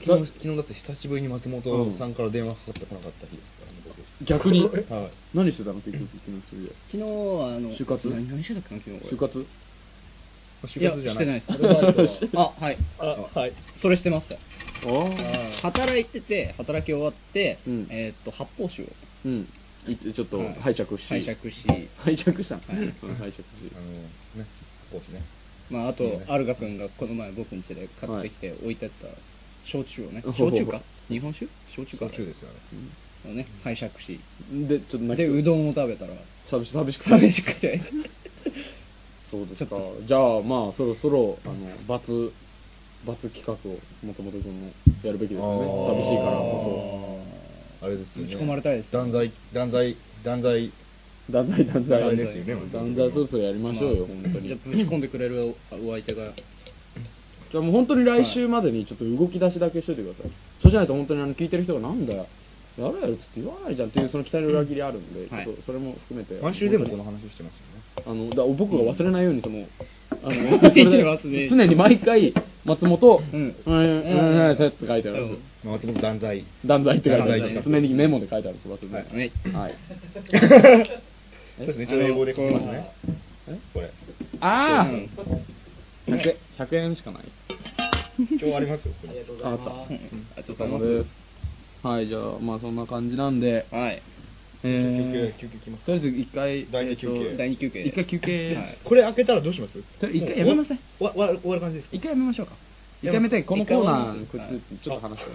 昨日昨日だって久しぶりに松本さんから電話かかってこなかった日ですからね逆に？僕はい何してたの結局、昨日それで。昨日は、あの、就活？何何してたっけな、昨日就活？就活じゃしてないです。アルバイトあ、はい。あはいそれしてました。あ働いてて、働き終わって、うんえーっと、発泡酒をうん。いってちょっとはい拝借し。拝借し、拝借したのはいうん拝借し。あのね講師ねまあ、あといいね、アルガ君がこの前僕ん家で買ってきて置いてった焼酎をね、焼酎か？日本酒？焼酎か？途中ですよね。をね、拝借し、で、ちょっとで、そう。うどんを食べたら、寂し寂しくて。寂しくて、そうですか。じゃあ、まあ、そろそろ、あの、罰、罰企画を、もともと君もやるべきですよね。寂しいからこあれですよね。打ち込まれたいです断罪断罪断罪。そ。断罪、断罪。断罪ですよね断罪そろそろやりましょうよ、まあ本当に。じゃあぶち込んでくれるおお相手が、じゃあもう本当に来週までにちょっと動き出しだけしといてください。そうじゃないと本当にあの聞いてる人がなんだよ、やるやるっつって言わないじゃんっていうその期待の裏切りあるんで、はいちょっとそれも含めて。毎週でもこの話してますよねあの、だ僕が忘れないように、その、あの、それでますね常に毎回、松本、ううんん、うん、うん、って書いてあるんですよ。松本断罪断罪って書いてあるんす常にメモで書いてあるんです、忘れない。ね、はい。そうですねちょっと英語で書きますねこれあうんあ !100 円、100円しかない。今日ありますよこれああった。ありがとうござそいうます。はい、じゃあ、まあそんな感じなんで、はい。えー休憩休憩きますとりあえず一回、第二休憩えーと第二休憩。一回休憩はいこれ開けたらどうします？と一回やめません終わ終わる終わる感じですか？一回やめましょうか。一回やめて、このコーナー、こちちょっと話して。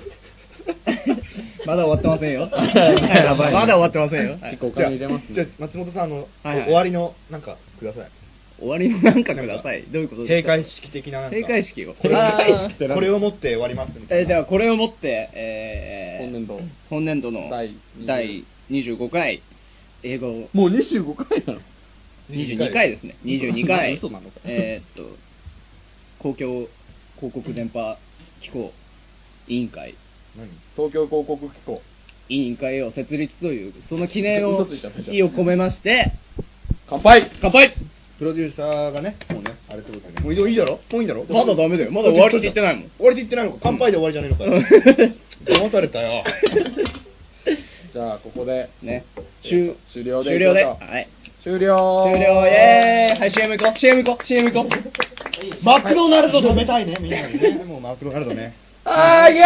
まだ終わってませんよ。やばい まだ終わってませんよ。はい結構お金入れますじゃ。松本さんあの、はいはい終わりのなんかください終わりのなんかください。どういうことですか？閉会式的ななんか。閉会式を。これあー。閉会式って何？これを持って終わりますみたいな。えーではこれをもって、えー本年度。本年度の第第25回。英語もう25回なの？22回ですね。22回。嘘なのか。えーっと公共広告電波機構委員会。何？東京広告機構。委員会を設立というその記念を嘘ついちゃったじゃん。意を込めまして。乾杯！乾杯プロデューサーがねもうねあれってことでね。もういいよいいだろ？もういいんだろ？まだダメだよ。まだ終わりって言ってないもん。終わりって言ってないのか乾杯で終わりじゃねえのか。よ騙されたよ。じゃあ、ここで、ね終終了で終了で。はい。終了。終了。イエーイ。はい CM 行こう。CM 行こう。CM 行こう。マクドナルド食べたいねみんなにね。もうマクドナルドね。あー、イエ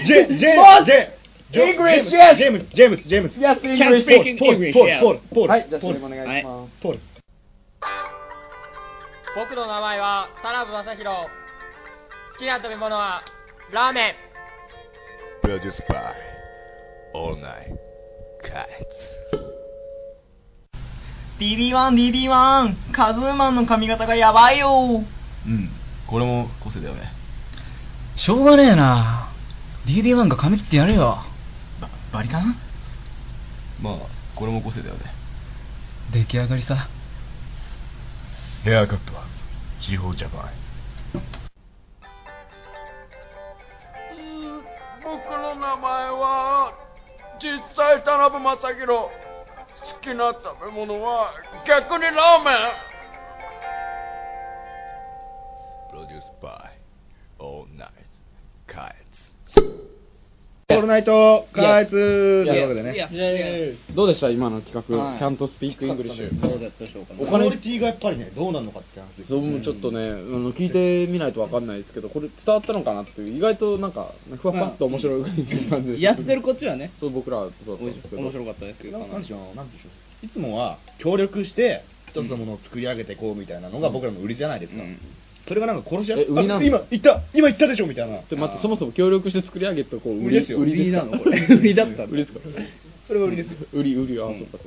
ス！ジェジェ!ジェジェ English, ジ yes! ェームスジェームスジェームス Yes, English! speak ポール English, ポール yeah. ポールポールはい、じゃあ、ポール CM お願いします。ポール僕の名前は田辺正宏好きな食べ物はラーメン Produced by All Night Kites. DD1、DD1、カズーマンの髪型がやばいよ。うん、これも個性だよね。しょうがねえな。DD1 が髪切ってやるよ。ば、バリカンまあ、これも個性だよね。出来上がりさ。ヘアカットは、地方ジャパン。僕の名前は実際田辺正宏好きな食べ物は逆にラーメン Produced by All Night Kites. オールナイトカイツというわけでね。どうでした？今の企画、はい。キャントスピークイングリッシュ。どうだったでしょうかね。お金クオリティがやっぱりねどうなるのかって話ですそうもちょっとね、あの聞いてみないとわかんないですけどこれ伝わったのかなっていう。意外となんかふわふわっと面白い感じですやってるこっちはね。そう僕らはそうだったんですけど。面白かったですけどななんでしょうなんでしょういつもは協力して一つのものを作り上げていこうみたいなのが僕らの売りじゃないですか、うんそれがなんか殺し合え売りなの？あ今言った。今言ったでしょみたいな。で待ってそもそも協力して作り上げたこう売りですよ売りなの？これ。売りだったの 売りですか？それが売りですよ。売り売りあ、そっかそっか。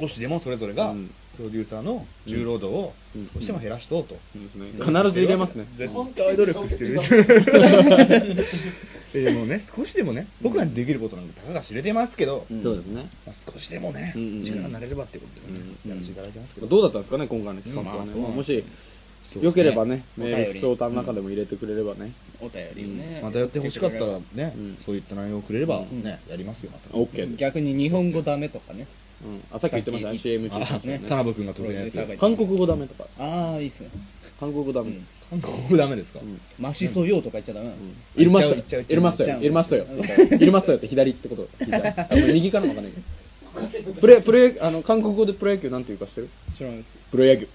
少しでもそれぞれがうん。プロデューサーの重労働をうん。少しでも減らしとうと、ね。必ず入れますね。絶対努力してる。でもね少しでもね僕らにできることなんてたかが知れてますけど、そうですね。まあ、少しでもね、うんうんうん。力になれればってことでね、うんやらせていただいてますけど、どうだったんですかね今回の企画はね、もしね。よければねメール普通歌の中でも入れてくれればね。お便りをね、またやってほしかったらね、うん。そういった内容をくれればね、うん。やりますよまた。OK 逆に日本語ダメとかね。うん。あさっき言ってましたね。CM 中。あね。田辺君が得意なやつ。韓国語ダメとか。ああいいっすね韓国語ダメ。うん。韓国語ダメですか、うん。マシソヨーとか言っちゃダメなん。ですいるますよ。言っちゃう言っちゃう。いるますよ。言っちゃう。いるますよ。うん。いるますよって左ってこと。右かなわかんないけど。プレプレあの韓国語でプロ野球なんて言うか知ってる？知らないです。プロ野球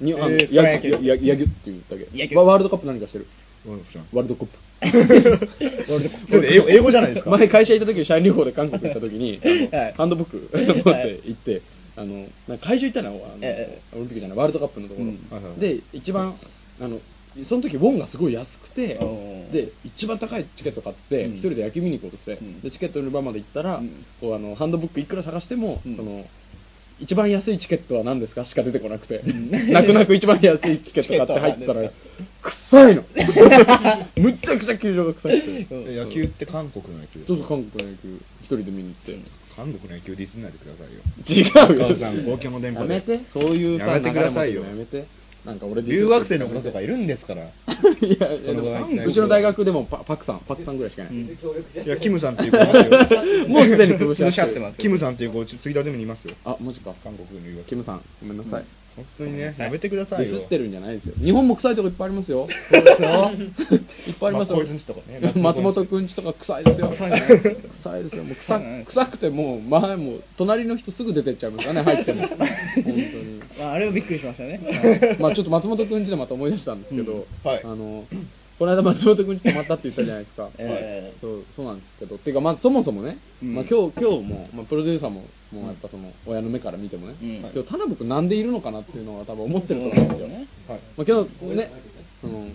にあのえーやプロ野球。やや野球って言ったけ？野球。どワワールドカップ何かしてる？ワールドカップそれ 英語英語じゃないですか？前会社行った時社員旅行で韓国行った時に はい。ハンドブック 持って行ってあのなんか会場行ったの？あのえオリンピックじゃない。ワールドカップのところ、で一番あのその時ウォンがすごい安くてで一番高いチケット買ってうん。一人で野球見に行こうとして、うん。でチケットの売り場まで行ったら、うん。こうあのハンドブックいくら探しても、うん。その一番安いチケットは何ですか？しか出てこなくて、ん。泣く泣く一番安いチケット買って入ったらチ臭いの。むっちゃくちゃ球場が臭くて。え野球って韓国の野球そうそう韓国の野球。一人で見に行って、韓国の野球ディスんないでくださいよ。違うよ。お母さん公共の電波で。やめて。そういうさやめてくださいよ。流れもやめてなんか俺留学生の子とかいるんですから。いやいやうちの大学でもパパクさんパクさんぐらいしかいない、いやキムさんっていう子。もうすでに潰し合ってます。キムさんっていう子ツイッターでもいますよ。あマジか。韓国の留学キムさんごめんなさい、本当にねやめてくださいよ。ディスってるんじゃないですよ。日本も臭いとこいっぱいありますよ。そうですよいっぱいありますよ。まあこいつんちとかね松本くんち。とか臭いですよ。臭いですか臭いですよ。もう臭臭くてもう前もう隣の人すぐ出てっちゃいますからね入っても。本当に。まああれはびっくりしましたね。まあちょっと松本くんちでまた思い出したんですけど、うん。はい。あのこの間松本くんち泊まったって言ったじゃないですか、ええ。そうそうなんですけど。っていうかまあそもそもね、うん。まあ、今日今日も、まあ、プロデューサーももうやっぱその親の目から見てもね、うん。今日田辺君なんでいるのかなっていうのは多分思ってると思うんですよ、ね。はい。まあ、今日ね。その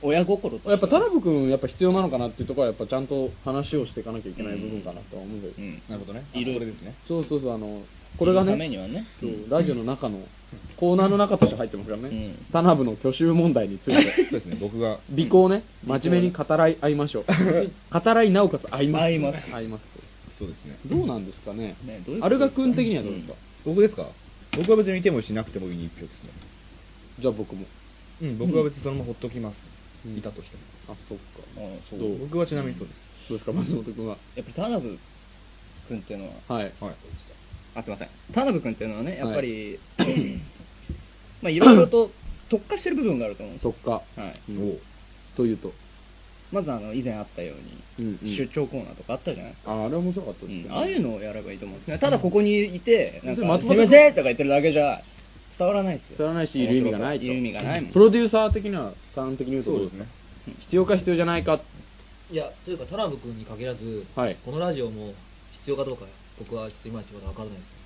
親心とやっぱ田辺君やっぱ必要なのかなっていうところはやっぱちゃんと話をしていかなきゃいけない部分かなとは思うんだけど、うん。なるほどね。いるこれですね。そうそうそうあのこれがねね。そうラジオの中のコーナーの中として入ってますからね、うん。田辺の去就問題について。そうですね僕が。尾行ね真面目に語らい合いましょう。語らいなおかつ合います。合います。合います。そうですね。どうなんですかね？ねどういうアルガ君的にはどうですか、僕ですか？僕は別にいてもしなくてもいいに一票ですね。じゃあ僕も。うん僕は別にそのままほっときます、うん。いたとしても。あそっか。あそう。僕はちなみにそうです、どうですか？松本君は。やっぱり田辺君っていうのは。はい。はいあすいません。田辺君っていうのはねやっぱり、まあいろいろと 特化してる部分があると思うんですよ。そっか、はい。う。んというと、まずあの以前あったように、うんうん。出張コーナーとかあったじゃないですか、ああれ面白かったですね、うん。ああいうのをやればいいと思うんですね。ただここにいてなんかすいませんとか言ってるだけじゃ伝わらないですよ。伝わらないしいる意味がないと。いる意味がないもん。プロデューサー的には端的に言うとどうですか？そう必要か必要じゃないか。いや、というか、田辺君に限らず、はい。このラジオも必要かどうか、僕はちょっといまいちまだ分からないです。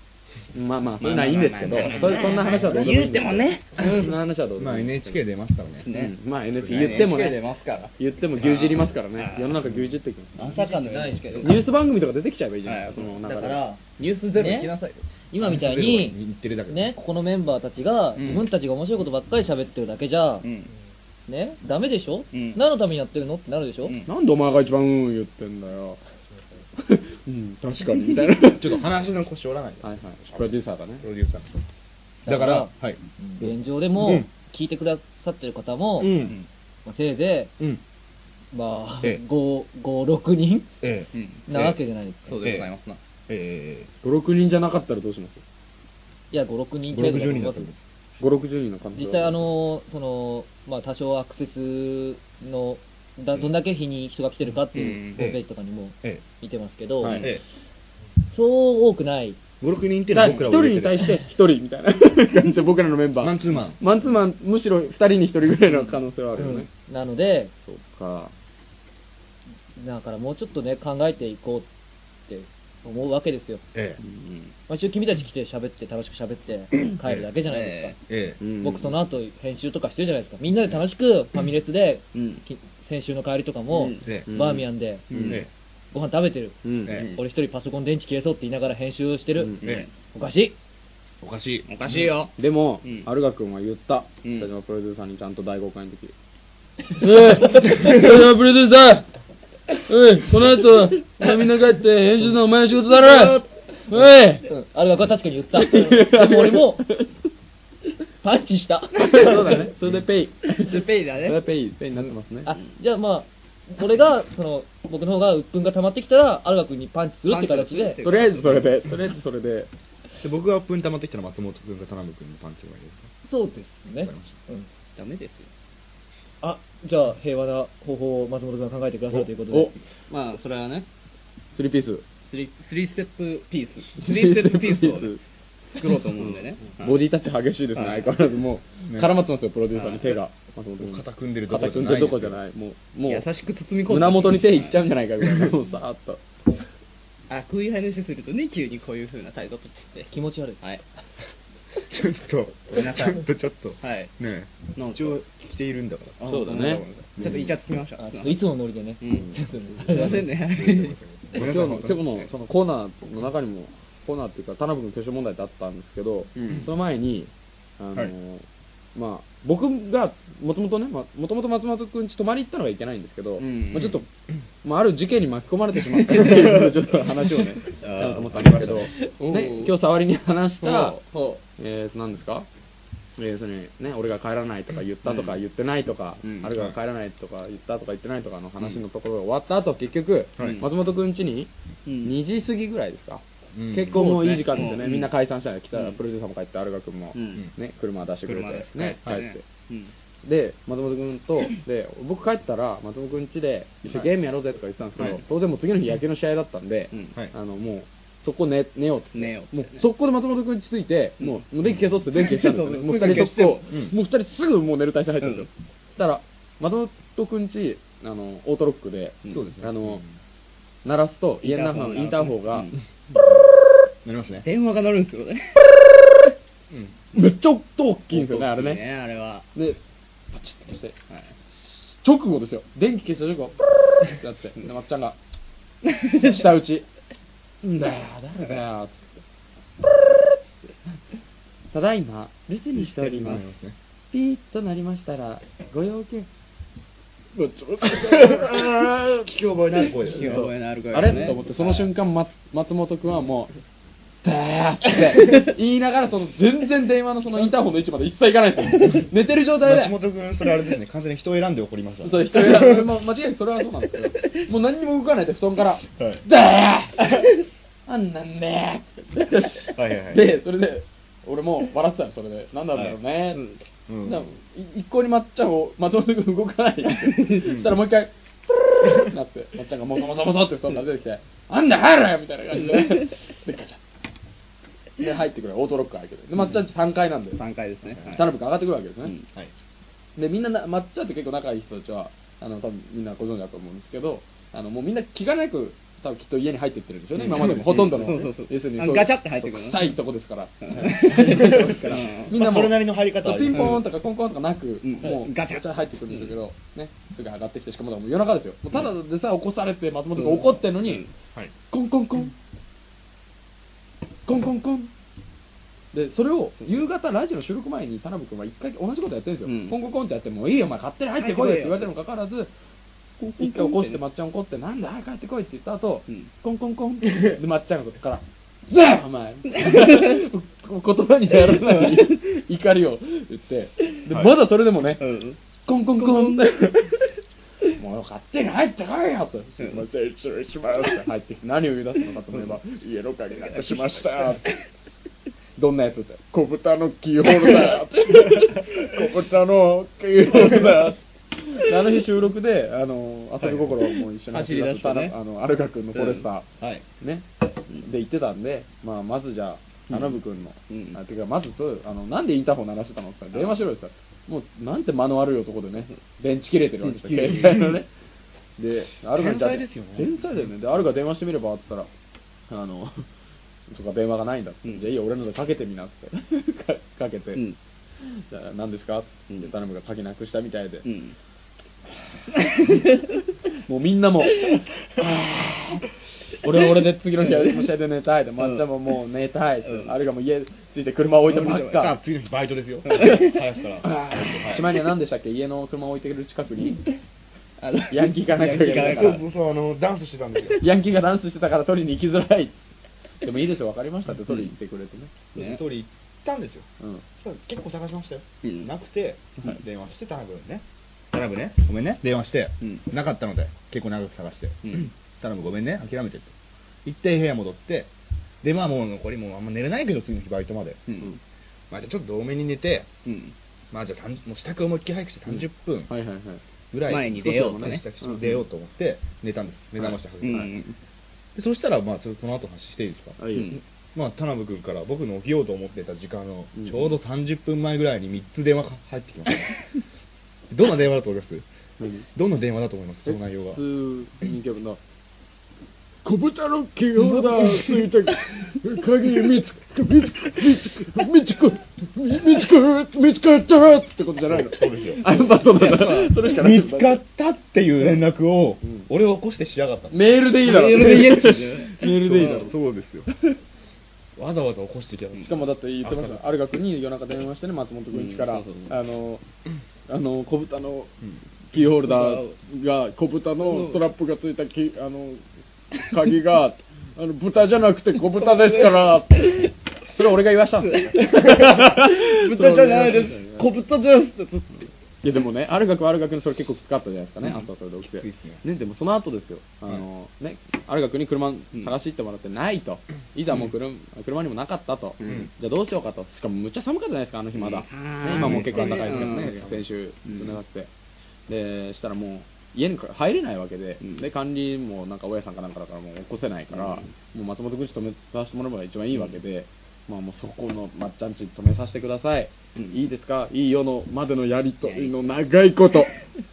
まあまあそういうのはいいんですけどそそんな話はどうでもいい。言うてもね。そんな話はどうでまあ NHK 出ますからね。ねうん。まあ NHK 言っても NHK 出ねますから。言っても牛耳りますからね。はい。世の中牛耳ってきままさかのないですけどすニュース番組とか出てきちゃえばいいじゃないですかだから、ニュースゼロ行きなさいよ、今みたい日に、ね、ここのメンバーたちが、ん自分たちが面白いことばっかり喋ってるだけじゃ、うんね、ダメでしょ、うん何のためにやってるのってなるでしょ、うんなんでお前が一番うん言ってんだようん確かに。みたいなちょっと話の腰折らないで。はいはい。プロデューサーだね。プロデューサー。だからはい。現状でもうん、聞いてくださってる方も、うん。まあせいぜうん。い、まあ、ええ。5、5、6人ええ。うんなわけじゃないですか。そうでございますな、え56人じゃなかったらどうします？いや、5、6人え程度だと560思います。人だったら560人の可能性は実際、あのそのまあ、多少アクセスのだどんだけ日に人が来てるかっていううん。ホームページとかにもえ見てますけど、はい。えそう多くない、56人っていうのは一僕ら人に対して一人みたいな。感じで僕らのメン。バーマンツーマン。マンツーマンむしろ二人に一人ぐらいの可能性はあるよね、なので、そうか。だからもうちょっとね、考えていこうって思うわけですよ。えまあ、一応君たち来て喋って、楽しく喋って帰るだけじゃないですか。ええ。僕その後編集とかしてるじゃないですか。みんなで楽しくファミレスで、き先週の帰りとかも、ええ。バーミヤンで、うん。えご飯食べてる。うん。ええ。俺一人パソコン電池切れそうって言いながら編集をしてる。ええおかしい。おかしい。おかしいよ。でも、うん。アルガ君は言った。うん。北島プロデューサーにちゃんと大公開の時。えい北島プロデューサーおい、この後、みんな帰って編集のお前の仕事だろおいうんあれが確かに言った。でも俺も、パンチした。そうだね。それでペイ。スペイだそれでね。ペイ、ペイになってますね。あ、じゃあまあ、これが、その、僕の方が鬱憤が溜まってきたら、アルガ君にパンチするって形でパンチをするって、とりあえずそれで、とりあえずそれで。で僕がプン溜まってきたら松本君が田辺君にパンチがいいですかそうですねわかりまし。うん。ダメですよ。あ、じゃあ平和な方法を松本君が考えてくださるということで。お、まあ、それはね、スリーピース。スリスリーステップピース。スリーステップピースをね作ろうと思うんでね。ボディタッチ激しいですね、はい相変わらずもう、ね絡まってますよ、プロデューサーに手が。松本君肩組んでるどころ肩組んでるどころじゃない。もう、もう、優しく包み込んで胸元に手いっちゃうんじゃないかぐらいの、も うさーっと。あ、こういう話するとね、急にこういう風な態度とって。気持ち悪い。はい。ちょっと、ごめんなさいちょっとちょっと。はい。ねなんかえ一応来ているんだから。あそうだねちょっとイチャつきました。あちょっといつものノリでね。うんちょっとねすいませんね。今日の、今日のそのコーナーの中にも、コーナーっていうか、田辺君決勝問題ってあったんですけど、うんその前に、あの、はいまあ、僕が、もともとね、もともと松本君家泊まり行ったのがいけないんですけど、うんまあ、ちょっと、まあ、ある事件に巻き込まれてしまったっていう、ちょっと話をね、あーやろうと思ったんですけど、ね。ね、今日触りに話した、ほえーと、何ですか？えー、それね、俺が帰らないとか言ったとかうん言ってないとか、うん。あるいは帰らないとか言ったとか言ってないとかの話のところが終わった後、結局、はい松本くん家にうん。2時過ぎぐらいですか、うん。結構もういい時間ですよね、うんみんな解散したら来たら、うん。プロデューサーも帰って、アルガ君も、うん。ね、車出してくれて、ね、帰って。帰って。うん。で、松本君と、で、僕帰ったら、松本君家で、一緒にゲームやろうぜとか言ってたんですけど、はい。当然もう次の日野球の試合だったんで、うん。はい。あの、もう、そこ寝、寝ようっつって。寝ようもう、速攻で松本君家着いて、もう、もう電気消そうって電気消しちゃうんですよね。もう二人速攻。うん。もう二人すぐもう寝る体勢入ってるんですよ。たら、松本君家、あの、オートロックで、そうですね。あの、鳴らすと、家の中のインターホンが、うんなりますね。電話が鳴るんですよね。めっちゃ音大きいんですよね、あれね。あれは。で、パチッとして、はい直後ですよ。電気消した直後、ってやって、で、まっちゃんが、下打ち。んだよ、誰だよ、つって。プルーってただいま、留守にしております。ピーッとなりましたら、ご用件。聞き覚えのある声です聞き覚えのある声ねれ？と思って、その瞬間、松松本君はもう、だーって言いながら、その全然電話のそのインターホンの位置まで一切行かないんですよ。寝てる状態で。松本君、それあれですね、完全に人を選んで怒りました。そう、人選ぶ。もう間違いなくそれはそうなんですけど、もう何にも動かないで布団から、はいだーあんなんでーってはいはいはいで、それで、俺も笑ってたの、それで。なんなんだろうね。いうん。一向にまっちゃんを、松本君動かない。そしたらもう一回、プルーってなって、まっちゃんがもそもそもそって布団から出てきて、あんだ入れみたいな感じで、で、ガチャ。で、入ってくる、オートロック入って。で、まっちゃんち3階なんで、3回ですね。田辺君上がってくるわけですね。うん。はい。で、みんなな、抹茶って結構仲いい人たちは、あの、多分みんなご存知だと思うんですけど、あの、もうみんな気兼ねなく、多分きっと家に入ってってるんでしょうね、今までもほとんどの。そうそうそう。要するにあガチャって入ってくるそう臭いとこですから。うん。ですから。うん。みんなもうまあそれなりの入り方ピンポーンとかコンコンとかなく、うん。もうガチャ。ガチャ入ってくるんだけど、ね、すぐ上がってきて、しかももう夜中ですよ。もうただでさえ起こされて、松本が怒ってんのに、はい。コンコンコン。コンコンコン。で、それを夕方ラジオの収録前に田辺君は一回同じことやってるんですよ。うん。コンコンコンってやって、もういいよ、お前勝手に入ってこいよって言われてるにもかかわらず、一回起こして、まっちゃん怒って、なんで早く帰ってこいって言った後、うん。コンコンコンって、で、まっちゃんがそこから、ずえお前。言葉にならない 怒りを言って、で、はい。まだそれでもね、うん。コンコンコンって、もう勝手に入ってこいよって、すいません、失礼します。って入ってきて、何を言い出すのかと思えば、家の鍵なくしました。って。どんなやつって、小豚のキーホルダーって。小豚のキーホルダーって。あの日収録で、あの、遊び心も一緒に走り出したね。あの、アルカ君のフォレスター、はい。ね、で行ってたんで、まあ、まずじゃあ、田辺君の、うん。あてか、まずそう、あの、なんでインターホン鳴らしてたのって言ったら、電話しろよって言ったら、もう、なんて間の悪い男でね、電池切れてるわけですよ、携帯のね。で、天才ですよね。天才だよね。で、アルカ電話してみればって言ったら、あの、そっか電話がないんだって、うん。じゃあいいよ、俺のでかけてみなって。かかけて、うん じゃあ何ですか？って頼むが鍵なくしたみたいで、うん。もうみんなも、俺は俺で次の日は試合で寝たいで、まっちゃんももう寝たいって、うん。あるいはもう家着いて車置いてばっさあか。次の日バイトですよ。早くから。島には何でしたっけ？家の車置いてる近くに。あのヤンキーがなんか。そうそうそうあのダンスしてたんですよヤンキーがダンスしてたから取りに行きづらい。でもいいですよ、分かりましたって取りに行ってくれてね。ね。通り行ったんですよ。うん。そしたら結構探しましたよ、うんなくて、はい。電話して田辺にね。田辺ね？ごめんね。電話して、うん。なかったので結構長く探して、うん。田辺ごめんね。諦めてと一回部屋戻ってでまあもう残りもうあんま寝れないけど次の日バイトまで、うん。まあじゃあちょっと多めに寝てうん。まあじゃあさんもう支度を思いっきり早くして30分はいはいはい。ぐらい、前に出ようとね。出ようと思って寝たんです。目覚ましてう外して、ん。でそしたらまあちょっとこの後話していいですか、あいいよ。うんまあ、田辺君から僕の起きようと思ってた時間のうん。ちょうど30分前ぐらいに3つ電話が入ってきました、どんな電話だと思います？何？どんな電話だと思います？その内容が普通人気分の。小豚のキーホルダーついて鍵見つ見つ見つ見つ見つ見つかったってことじゃないのそうですよあやっぱそうなんだそれしかない見つかったっていう連絡をうん俺を起こしてしやがったのメールでいいだろメールでいいだろそうですよわざわざ起こしてきたのしかもだって言ってましたアルガ君に夜中電話してね松本君家から、あの あの小豚のキーホルダーが小豚のストラップがついたきあの鍵が あの豚じゃなくて小豚ですから。それ俺が言わしたんですよ。豚じゃないです。小豚ですって。いやでもね、アルガ君はアルガ君それ結構きつかったじゃないですかね、うん。朝それで起きて。きついっすね。ね、でもその後ですよ、あの、ね、アルガ君に車探し行ってもらってないと。いざもう車車にもなかったと。ん。じゃあどうしようかと。しかもむっちゃ寒かったじゃないですか、あの日まだ。ねうん。今もう結構暖かいですけどねうん、先週、うん。冷たくて。で、したらもう、家に入れないわけで、うん。で、管理もなんか大家さんかなんかだからもう起こせないから、もう松本君ち止めさせてもらえば一番いいわけで、まあもうそこのまっちゃんち止めさせてください。うんいいですか？いいよのまでのやりとりの長いこと。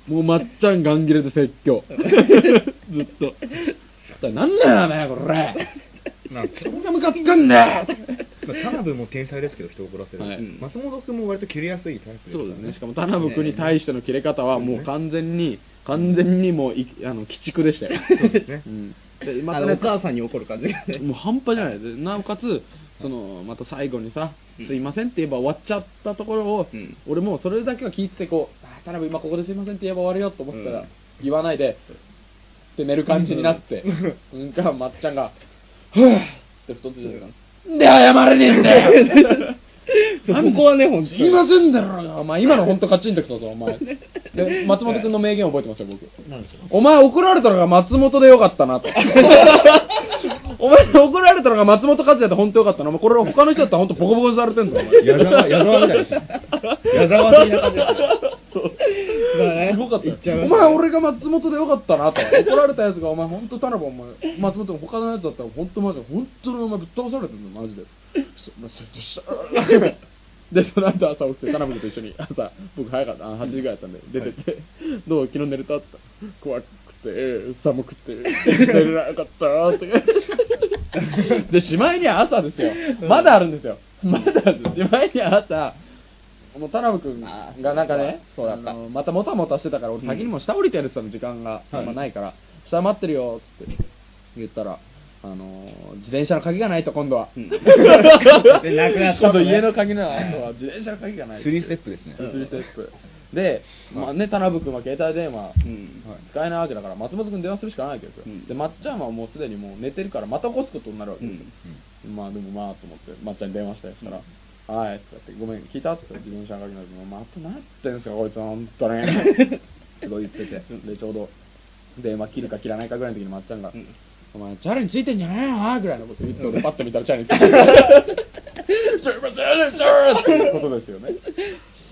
もうまっちゃんガン切れで説教。ずっと。なんだよね、これ。なそんなムカつくんだよ。まあ田辺も天才ですけど人を怒らせる、はい松本君も割と切れやすいタイプそうですね。しかも田田辺君に対しての切れ方はもう完全に、完全にもうい、あの、鬼畜でしたよ。そうですねうん。で、またねお母さんに怒る感じがね。もう半端じゃないでなおかつそのまた最後にさ「すいません」って言えば終わっちゃったところを、うん。俺もうそれだけは聞いててこう「あ田辺今ここですいません」って言えば終わるよと思ったら、うん。言わないでって寝る感じになってうん。かまっちゃんが「ふぅ」って太ってたから「で謝れねえんだよ」そうここはね、本当すいませんだろお前今の本当カチンときたぞお前。で松本君の名言覚えてますよ僕。お前怒られたのが松本でよかったなと。お前怒られたのが松本和也で本当よかったなお前これ他の人だったら本当ボコボコにされてんだよお前。矢沢矢沢みたいですね矢沢的な感じですよすごかった。よ言っちゃいまおした前俺が松本でよかったなと。怒られたやつがお前本当田辺お前。松本他のやつだったら本当マジで本当にお前ぶっ飛ばされてんだよマジですいませんでしたでその後朝起きて田辺君と一緒に朝僕早かった。あ8時ぐらいだったんで出てって「どう昨日寝れた?」って怖くて寒くて寝れなかったって。でしまいには朝ですよ。まだあるんですよ。まだあるんですしまいには朝。もう田辺君がなんかね、そうだった。またもたもたしてたから、俺先にもう下降りてやるってたの時間があんまないから、下待ってるよっつって言ったら、あのー自転車の鍵がないと今度は。んで なくなったとね今度家の鍵の後は自転車の鍵がない。スリーステップですねスリーステップ。で、まあね、田辺君は携帯電話うん。使えないわけだから、松本君電話するしかないわけですよ。うんで、まっちゃんはもうすでにもう寝てるから、また起こすことになるわけうですよん。まあでもまあと思って、まっちゃんに電話したりしたら、はいって言って、ごめん、聞いた？って言ったら自転車の鍵なんて、また何やってんすか、こいつは、本当に。すごい言ってて、で、ちょうど、電話切るか切らないかぐらいの時にまっちゃんが、うんお前、チャリについてんじゃないのぐらいのこと言って、俺パッと見たらチャリについてる。すいませんでしたっていうことですよね。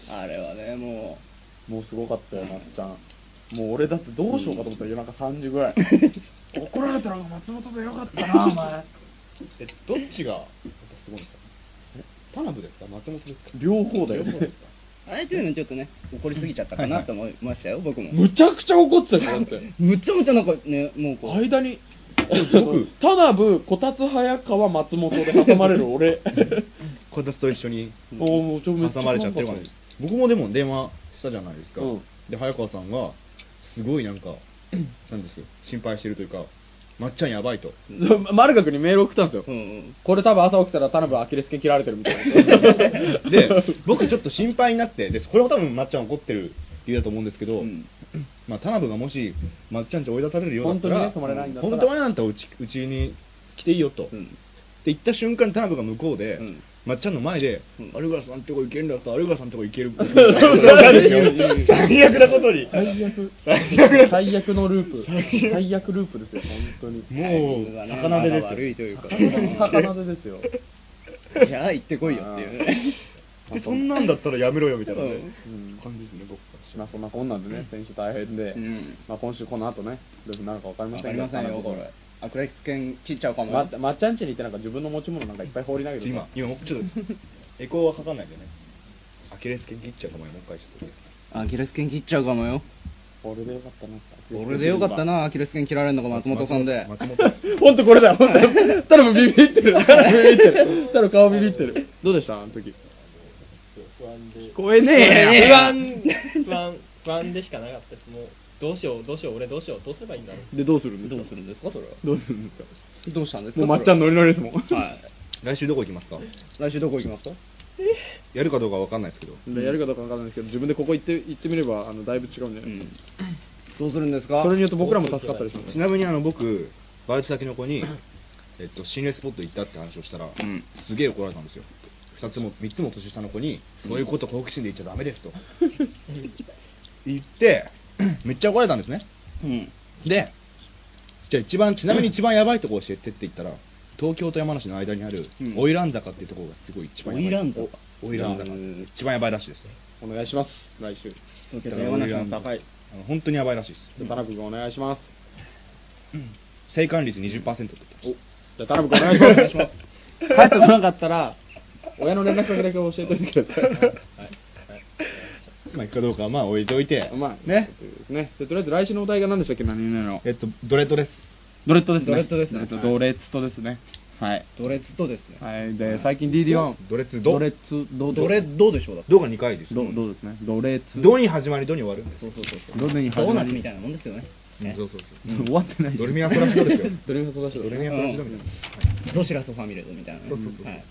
あれはね、ももうすごかったよ、まっちゃん。もう俺だってどうしようかと思ったら夜中3時ぐらい。怒られたのが松本でよかったな、お前。えどっちがやっぱすごいんですか？え田辺ですか？松本ですか？両方だよ両方ですかう、あれというのちょっとね、怒りすぎちゃったかなと思いましたよ、僕も。むちゃくちゃ怒ってたよ、だって。むちゃむちゃなんかね、もうこう、間に、僕、田辺、こたつ早川、松本で挟まれる俺。こたつと一緒に挟まれちゃってるかもしれない僕もでも電話したじゃないですか、うんで早川さんがすごいなんか なんですよ心配してるというかまっちゃんやばいと 丸学にメール送ったんですよ。うんうん。これ多分朝起きたら田辺アキレス腱切られてるみたいな。で僕ちょっと心配になってでこれも多分まっちゃん怒ってる理由だと思うんですけど、うんまあ、田辺がもしまっちゃんち追い出されるようだったら本当にね泊まれないんだったら。本当はあんたうちうちに来ていいよと、うん。って言った瞬間田辺が向こうで、うん。まっちゃんの前で、うん。有川さんとこ行けるんだったら有川さんとこ行ける。最悪なことに。最悪。最悪のループ。最悪。ループですよ、本当に。もう魚手ですよ。悪いというか。魚手ですよ。じゃあ行ってこいよっていうね。でそんなんだったらやめろよみたいなね、うん。感じですね僕まあそんなこんなんでね、選手大変で、うんまあ今週この後ね、どういうふうになるかわかりまわせんけど。かりませんよ、これ。アクレス腱切っちゃうかもよ。ままっちゃんちに行ってなんか自分の持ち物なんかいっぱい放り投げて今今もうちょっとエコーはかかんないでねアキレス腱切っちゃうかもよもう一回ちょっとアキレス腱切っちゃうかもよ。俺でよかったな。俺でよかったな、アキレス腱切られるのが松本さんで。松本 本当これだよ、本当 ただビビってる。ただビビってる。ただ顔ビビってる。どうでしたあの時？聞こえねえ不安、不安、不安でしかなかったです。もう、どうしよう、どうしよう、俺どうしよう、どうすればいいんだろう。で、どうするんですか？どうするんですか、それは。どうするんですか？どうしたんですか？もうまっちゃんノリノリですもん。は。来週どこ行きますか？い。来週どこ行きますか？やるかどうかわかんないですけど。でやるかどうかわかんないですけど、自分でここ行って、行ってみれば、あの、だいぶ違うんじゃないですか。どうするんですか？それによって僕らも助かったりします。ちなみにあの僕バイト先の子に、えっと、心霊スポット行ったって話をしたら、ん。すげえ怒られたんですよ2つも3つも年下の子に、そういうこと好奇心で言っちゃダメですと言って めっちゃ怒られたんですねうん。でじゃあ一番ちなみに一番やばいとこ教えてって言ったら東京と山梨の間にあるうん花魁坂っていうところがすごい一番やばい花魁坂花魁坂うん一番やばいらしいですお願いします。来週。東京と山梨の境。本当にやばいらしいですじゃあ、田辺君お願いします。生還率20%って言ってましたじゃあ、田辺君。お願いします。帰ってこなかったら、親の連絡先だけ教えておいてください。はい。まあ、行くかどうかはまあ置いといて、まあ、ね。というですね。でとりあえず来週のお題が何でしたっけ何々の。えっと、ドレッドです。ドレッドですね。ドレッドですねえっとはいドレッドですね。はい。ドレッツとですね。はい。で、最近 DD1。ドレッツドドレッツ、ド、ドレッドでしょうだって。ドが2回です。ド、ドですね。ドレッツ。ドに始まり、ドに終わるんです。そうそうそうそう。ドに始まりドーナツみたいなもんですよね。ねそうそうそう。終わってないしドレミアソラシドですよ。ドレミアソラシド。ドレミアソラシドみたいな。ドシラスファミレードみたいなね。そうそうそう。はい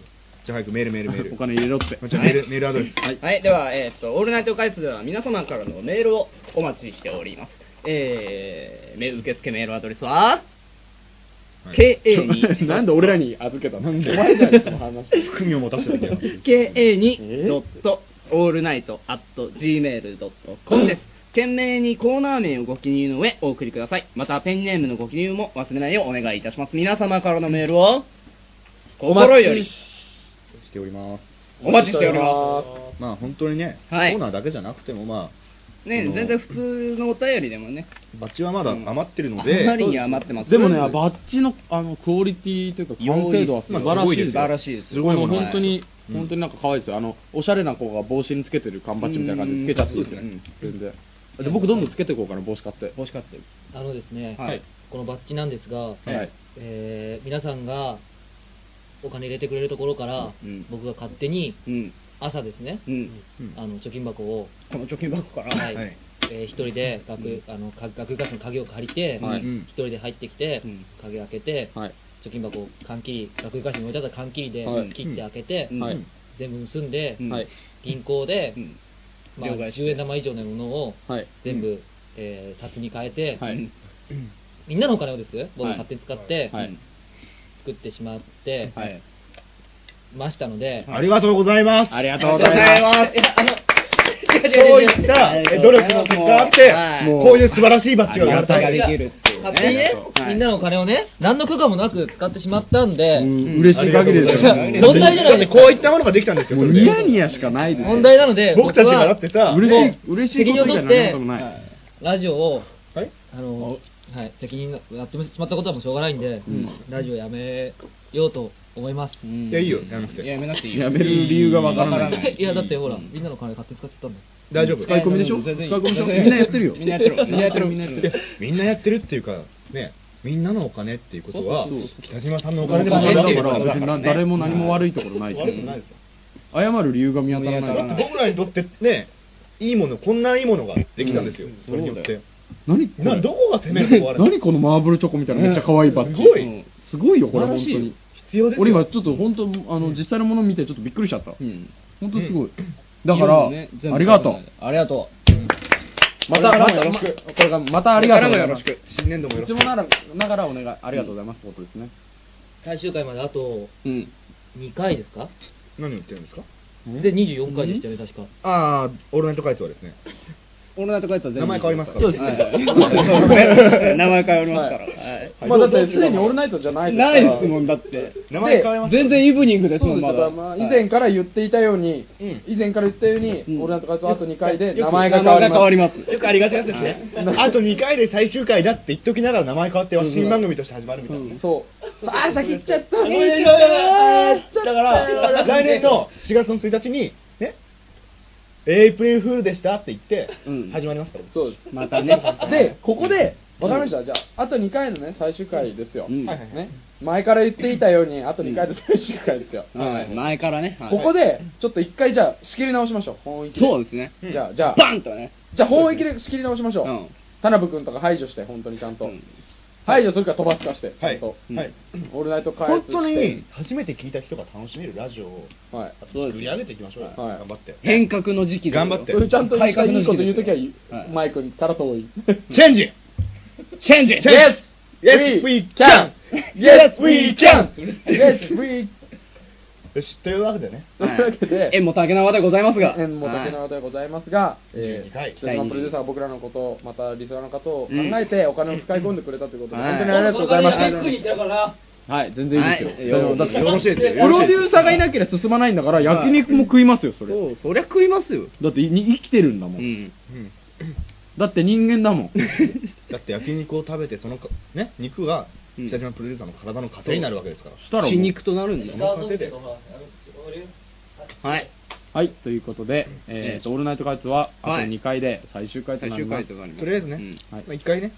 じゃあ早くメールメールメール。お金入れろって。じゃあメール、メールアドレス。はい。はい、では、えーっと、オールナイト開発では皆様からのメールをお待ちしております。えー、メ受付メールアドレスは、KA に、なんで俺らに預けた？のお前じゃん、その話。含みを持たせておいてよ KA に、ドット、オールナイト、アット、gmail.com です。懸命にコーナー名をご記入の上お送りください。また、ペンネームのご記入も忘れないようお願いいたします。皆様からのメールを、心よりしております。お待ちしておりままあ本当にね、はいコーナーだけじゃなくてもます。ね、あの全然普通のお便りでもね、あ、バッチはまだ余ってるのあで、まりに余ってますでもね、バッジのあのクオリティというか、完成度は素晴らしいですよ。素晴らしいですすごいもの、はい本当に、うん本当になんか可愛いですよ。あの、おしゃれな子が帽子につけてる缶バッジみたいな感じでつけちゃっていいですねうん。全然。で僕どんどんつけていこうかな、帽子買って。帽子買ってる。あのですね、はいこのバッジなんですが、はいえー皆さんがお金入れてくれるところから、うん。僕が勝手にうん。朝ですね、うん。あの貯金箱を、この貯金箱から、はい。はい。えー一人で学,、あのか学ガスの鍵を借りて、はい。一人で入ってきて、うん。鍵開けて、はい。貯金箱を缶切り学ガスに置いてあった缶切りではい。切って開けて、うん。はい。全部盗んで、うん。はい。銀行で、うん。まあ、両替して。10円玉以上のものをはい。全部、えー札に変えて、はい。みんなのお金をです僕はい。が勝手に使って、はい作ってしまって、はい。ましたので、ありがとうございます。ありがとうございます。そういったえ努力の結果があってはい、こういう素晴らしいバッジが生まれたありがたいができるっていうね勝手にね、はいみんなのお金をね、何の許可もなく使ってしまったんで、うん嬉しい限りですよ。問題じゃないですかこういったものができたんですよ。ニヤニヤしかないですよ。問題なので、僕たちがだはってさ、嬉しい嬉しいことじゃ何ともない。ラジオを、はいあの、はい、責任がやってしまったことはもうしょうがないんで、ラジオやめようと思います。いや、いいよ、やらなくて。いや、やめなくていい。よ。やめる理由がわからない。いいや、だってほら、みんなの金勝手に使っちゃったんだ。よ。大丈夫？使い込みでしょ？全然いい。使い込みでしょ？みんなやってるよ。みんなやってる。みんなやってる、みんなやってる。みんなやってるっていうか、ね、みんなのお金っていうことはそう北島さんのお金でだかもないら別にな誰も何も悪いところない。し悪くないですよ。謝る理由が見当たらない。僕らにとってねいいものこんないいものができたんですよ、それによって何これ？などこが攻めるとこある？何このマーブルチョコみたいなめっちゃ可愛いバッジすごい。うん。すごいよこれ素晴らしい。よ本当に。必要ですよ。俺今ちょっと本当あの実際のもの見てちょっとびっくりしちゃった。うん。本当すごい。だからね。全部ありがとう。ありがとまたまたよろしく。まこれがまたありがとうございます。新年度もよろしく。いつもならながらお願いありがとうございます。ってことですね最終回まであとううん。2回ですか？何言ってるんですか？で24回でしたよね、確か。ああオールナイトカイトはですねオールナイトカイトは全部。名前変わりますか？らそうです。ね名前変わりますから。はいまあだってすでにオールナイトじゃないですから。ないですもんだって。名前変わります全然イブニングですもんまだ。よ。まあ以前から言っていたように、うん以前から言ったように、うん。オールナイトカイトはあと2回で名前が変わります。名前が変わります。よくありがちなやつですね。あと2回で最終回だって言っときながら名前変わっては新番組として始まるみたいな。ねそう。さあ先行っちゃった。だから来年の 4月の1日にねエイプリルフールでしたって言ってうん。始まりますからそうです。またね。でここでわかりました、じゃああと2回のね最終回ですよ、うん。はいはいはい。ね、前から言っていたようにあと2回で最終回ですよ、はい前からね。はいここでちょっと1回じゃあ仕切り直しましょう。本域で。そうですね。じゃあじゃあ。バンとね。じゃあ本域で仕切り直しましょう、うん。田辺君とか排除して本当にちゃんと、うん排除するか飛ばすかして、はい。ちゃんとはい。オールナイト開本発して当に初めて聞いた人が楽しめるラジオをはい。作り上げていきましょうよ。はい。頑張って。変革の時期ですよ。頑張って。それちゃんと改革いいこと言うときははい。マイクから遠いチェンジ。チェンジ。Yes! Yes, we can! Yes, we can! Yes, we よしというわけでね。とい。うわけで、縁も竹縄でございますが。縁も竹縄でございますが、え12回。ー、北島プロデューサーは僕らのこと、またリスナーの方を考えてお金を使い込んでくれたということで、はい。本当にありがとうございました。はい、全然いいですよ。はい。でもだってよろしいですよ。プロデューサーがいなければ進まないんだから、焼肉も食いますよ、それ。そうそりゃ食いますよ。だってい生きてるんだも。うんん。うん。だって人間だもん。だって焼肉を食べてそのかね肉がうん。北島プロデューサーの体の糧になるわけですから。したらもう死肉となる。んだその糧ではい。はい、ということで、えーと、オールナイトカイツは、あとはい。2回で最終回となります。回となります。とりあえずねうん。はい。まあ一回ね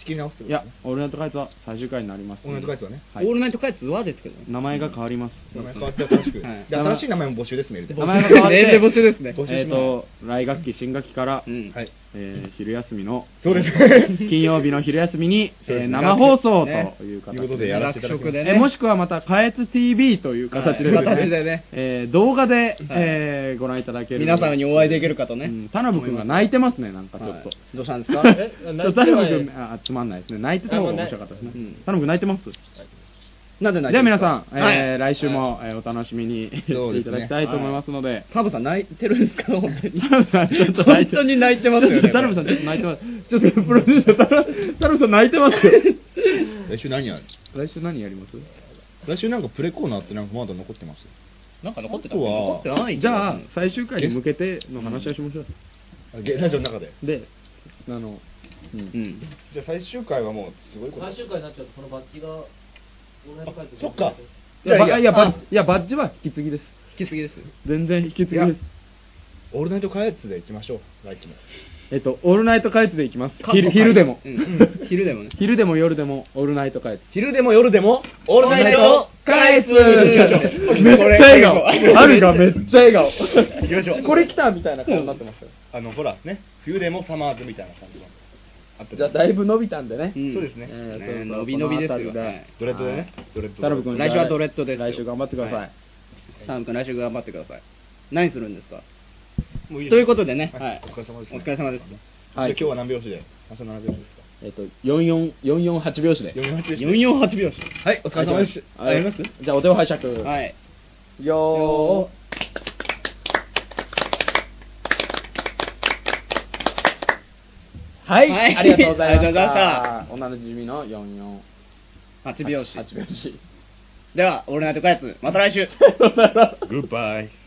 仕切り直すいや、オールナイトカイツは最終回になります。オールナイトカイツはね。はい。オールナイトカイツはですけどね。名前が変わります。名前変わって新しく。はい。で新しい名前も募集ですメールで名前が変わって、募集ですね。えーと、来学期、新学期から、うん。はいえー昼休みの、そうです金曜日の昼休みに、そうですね。えー生放送ねという形ということでやらせていただきますえーもしくはまた、かえつ TV という形でですね、はい形でね。えー動画で、えーご覧いただける。皆様にお会いできるかとね。うん田辺君が泣いてますね、なんかちょっと。はい。どうしたんですか？えちょっと田辺君、あ、つまんないですね。泣いてた方が面白かったですね。うん。田辺君泣いてます？なんで泣いでは皆てるですか？さん、えー来週も、えーお楽しみにしてそうですね。いただきたいと思いますので、タブさん泣いてるんですか？本当に。ちょっと泣いて本当に泣いてますよね田辺さん、ちょっと泣いてます。ちょっとプロデューサー、田辺田辺さん泣いてますよ。来週何やる？来週何やります？来週なんかプレコーナーってなんかまだ残ってます？なんか残ってた？あとは残ってないじゃあ、最終回に向けての話をしましょう。あゲラジオの中で。で、あの、うん。うん。じゃあ最終回はもうすごいこと。最終回になっちゃうと、そのバッジが、そっか。いや、ばいや、あバッいやバッジは引き継ぎです。引き継ぎです。全然引き継ぎです。オールナイトカエツで行きましょう。来期も。えっと、オールナイトカイツでいきます。か昼昼でも。うん。昼でもね。昼でも夜でも、オールナイトカイツ。昼でも夜でもオールナイトカイツ行きましょう。めっちゃ笑顔。これあるがめっちゃ笑顔。行きましょう。これ来たみたいな顔になってますよ。あのほらね。冬でもサマーズみたいな感じがあったじゃあ、だいぶ伸びたんでね。うん。そうですね。えーねそうそう。伸び伸びですよ。はい。ドレッドでね。ドレッド。田辺君、来週はドレッドですよ。来週頑張ってください。はい。タム君来週頑張ってください。何するんですか？もういいということでね。ははい。いお疲れ様です。お疲れ様です。はい。じゃあ今日は何拍子で？朝7拍子ですか？えっと、44、448拍子で。448で448拍子。はいお疲れ様です。はい。やります？じゃあ、お手を拝借。はい。よー。はい、はいありがとうございまし。ありがとうございまおなじみの44。8拍子8拍子。ではオールナイトカイツまた来週グッバイ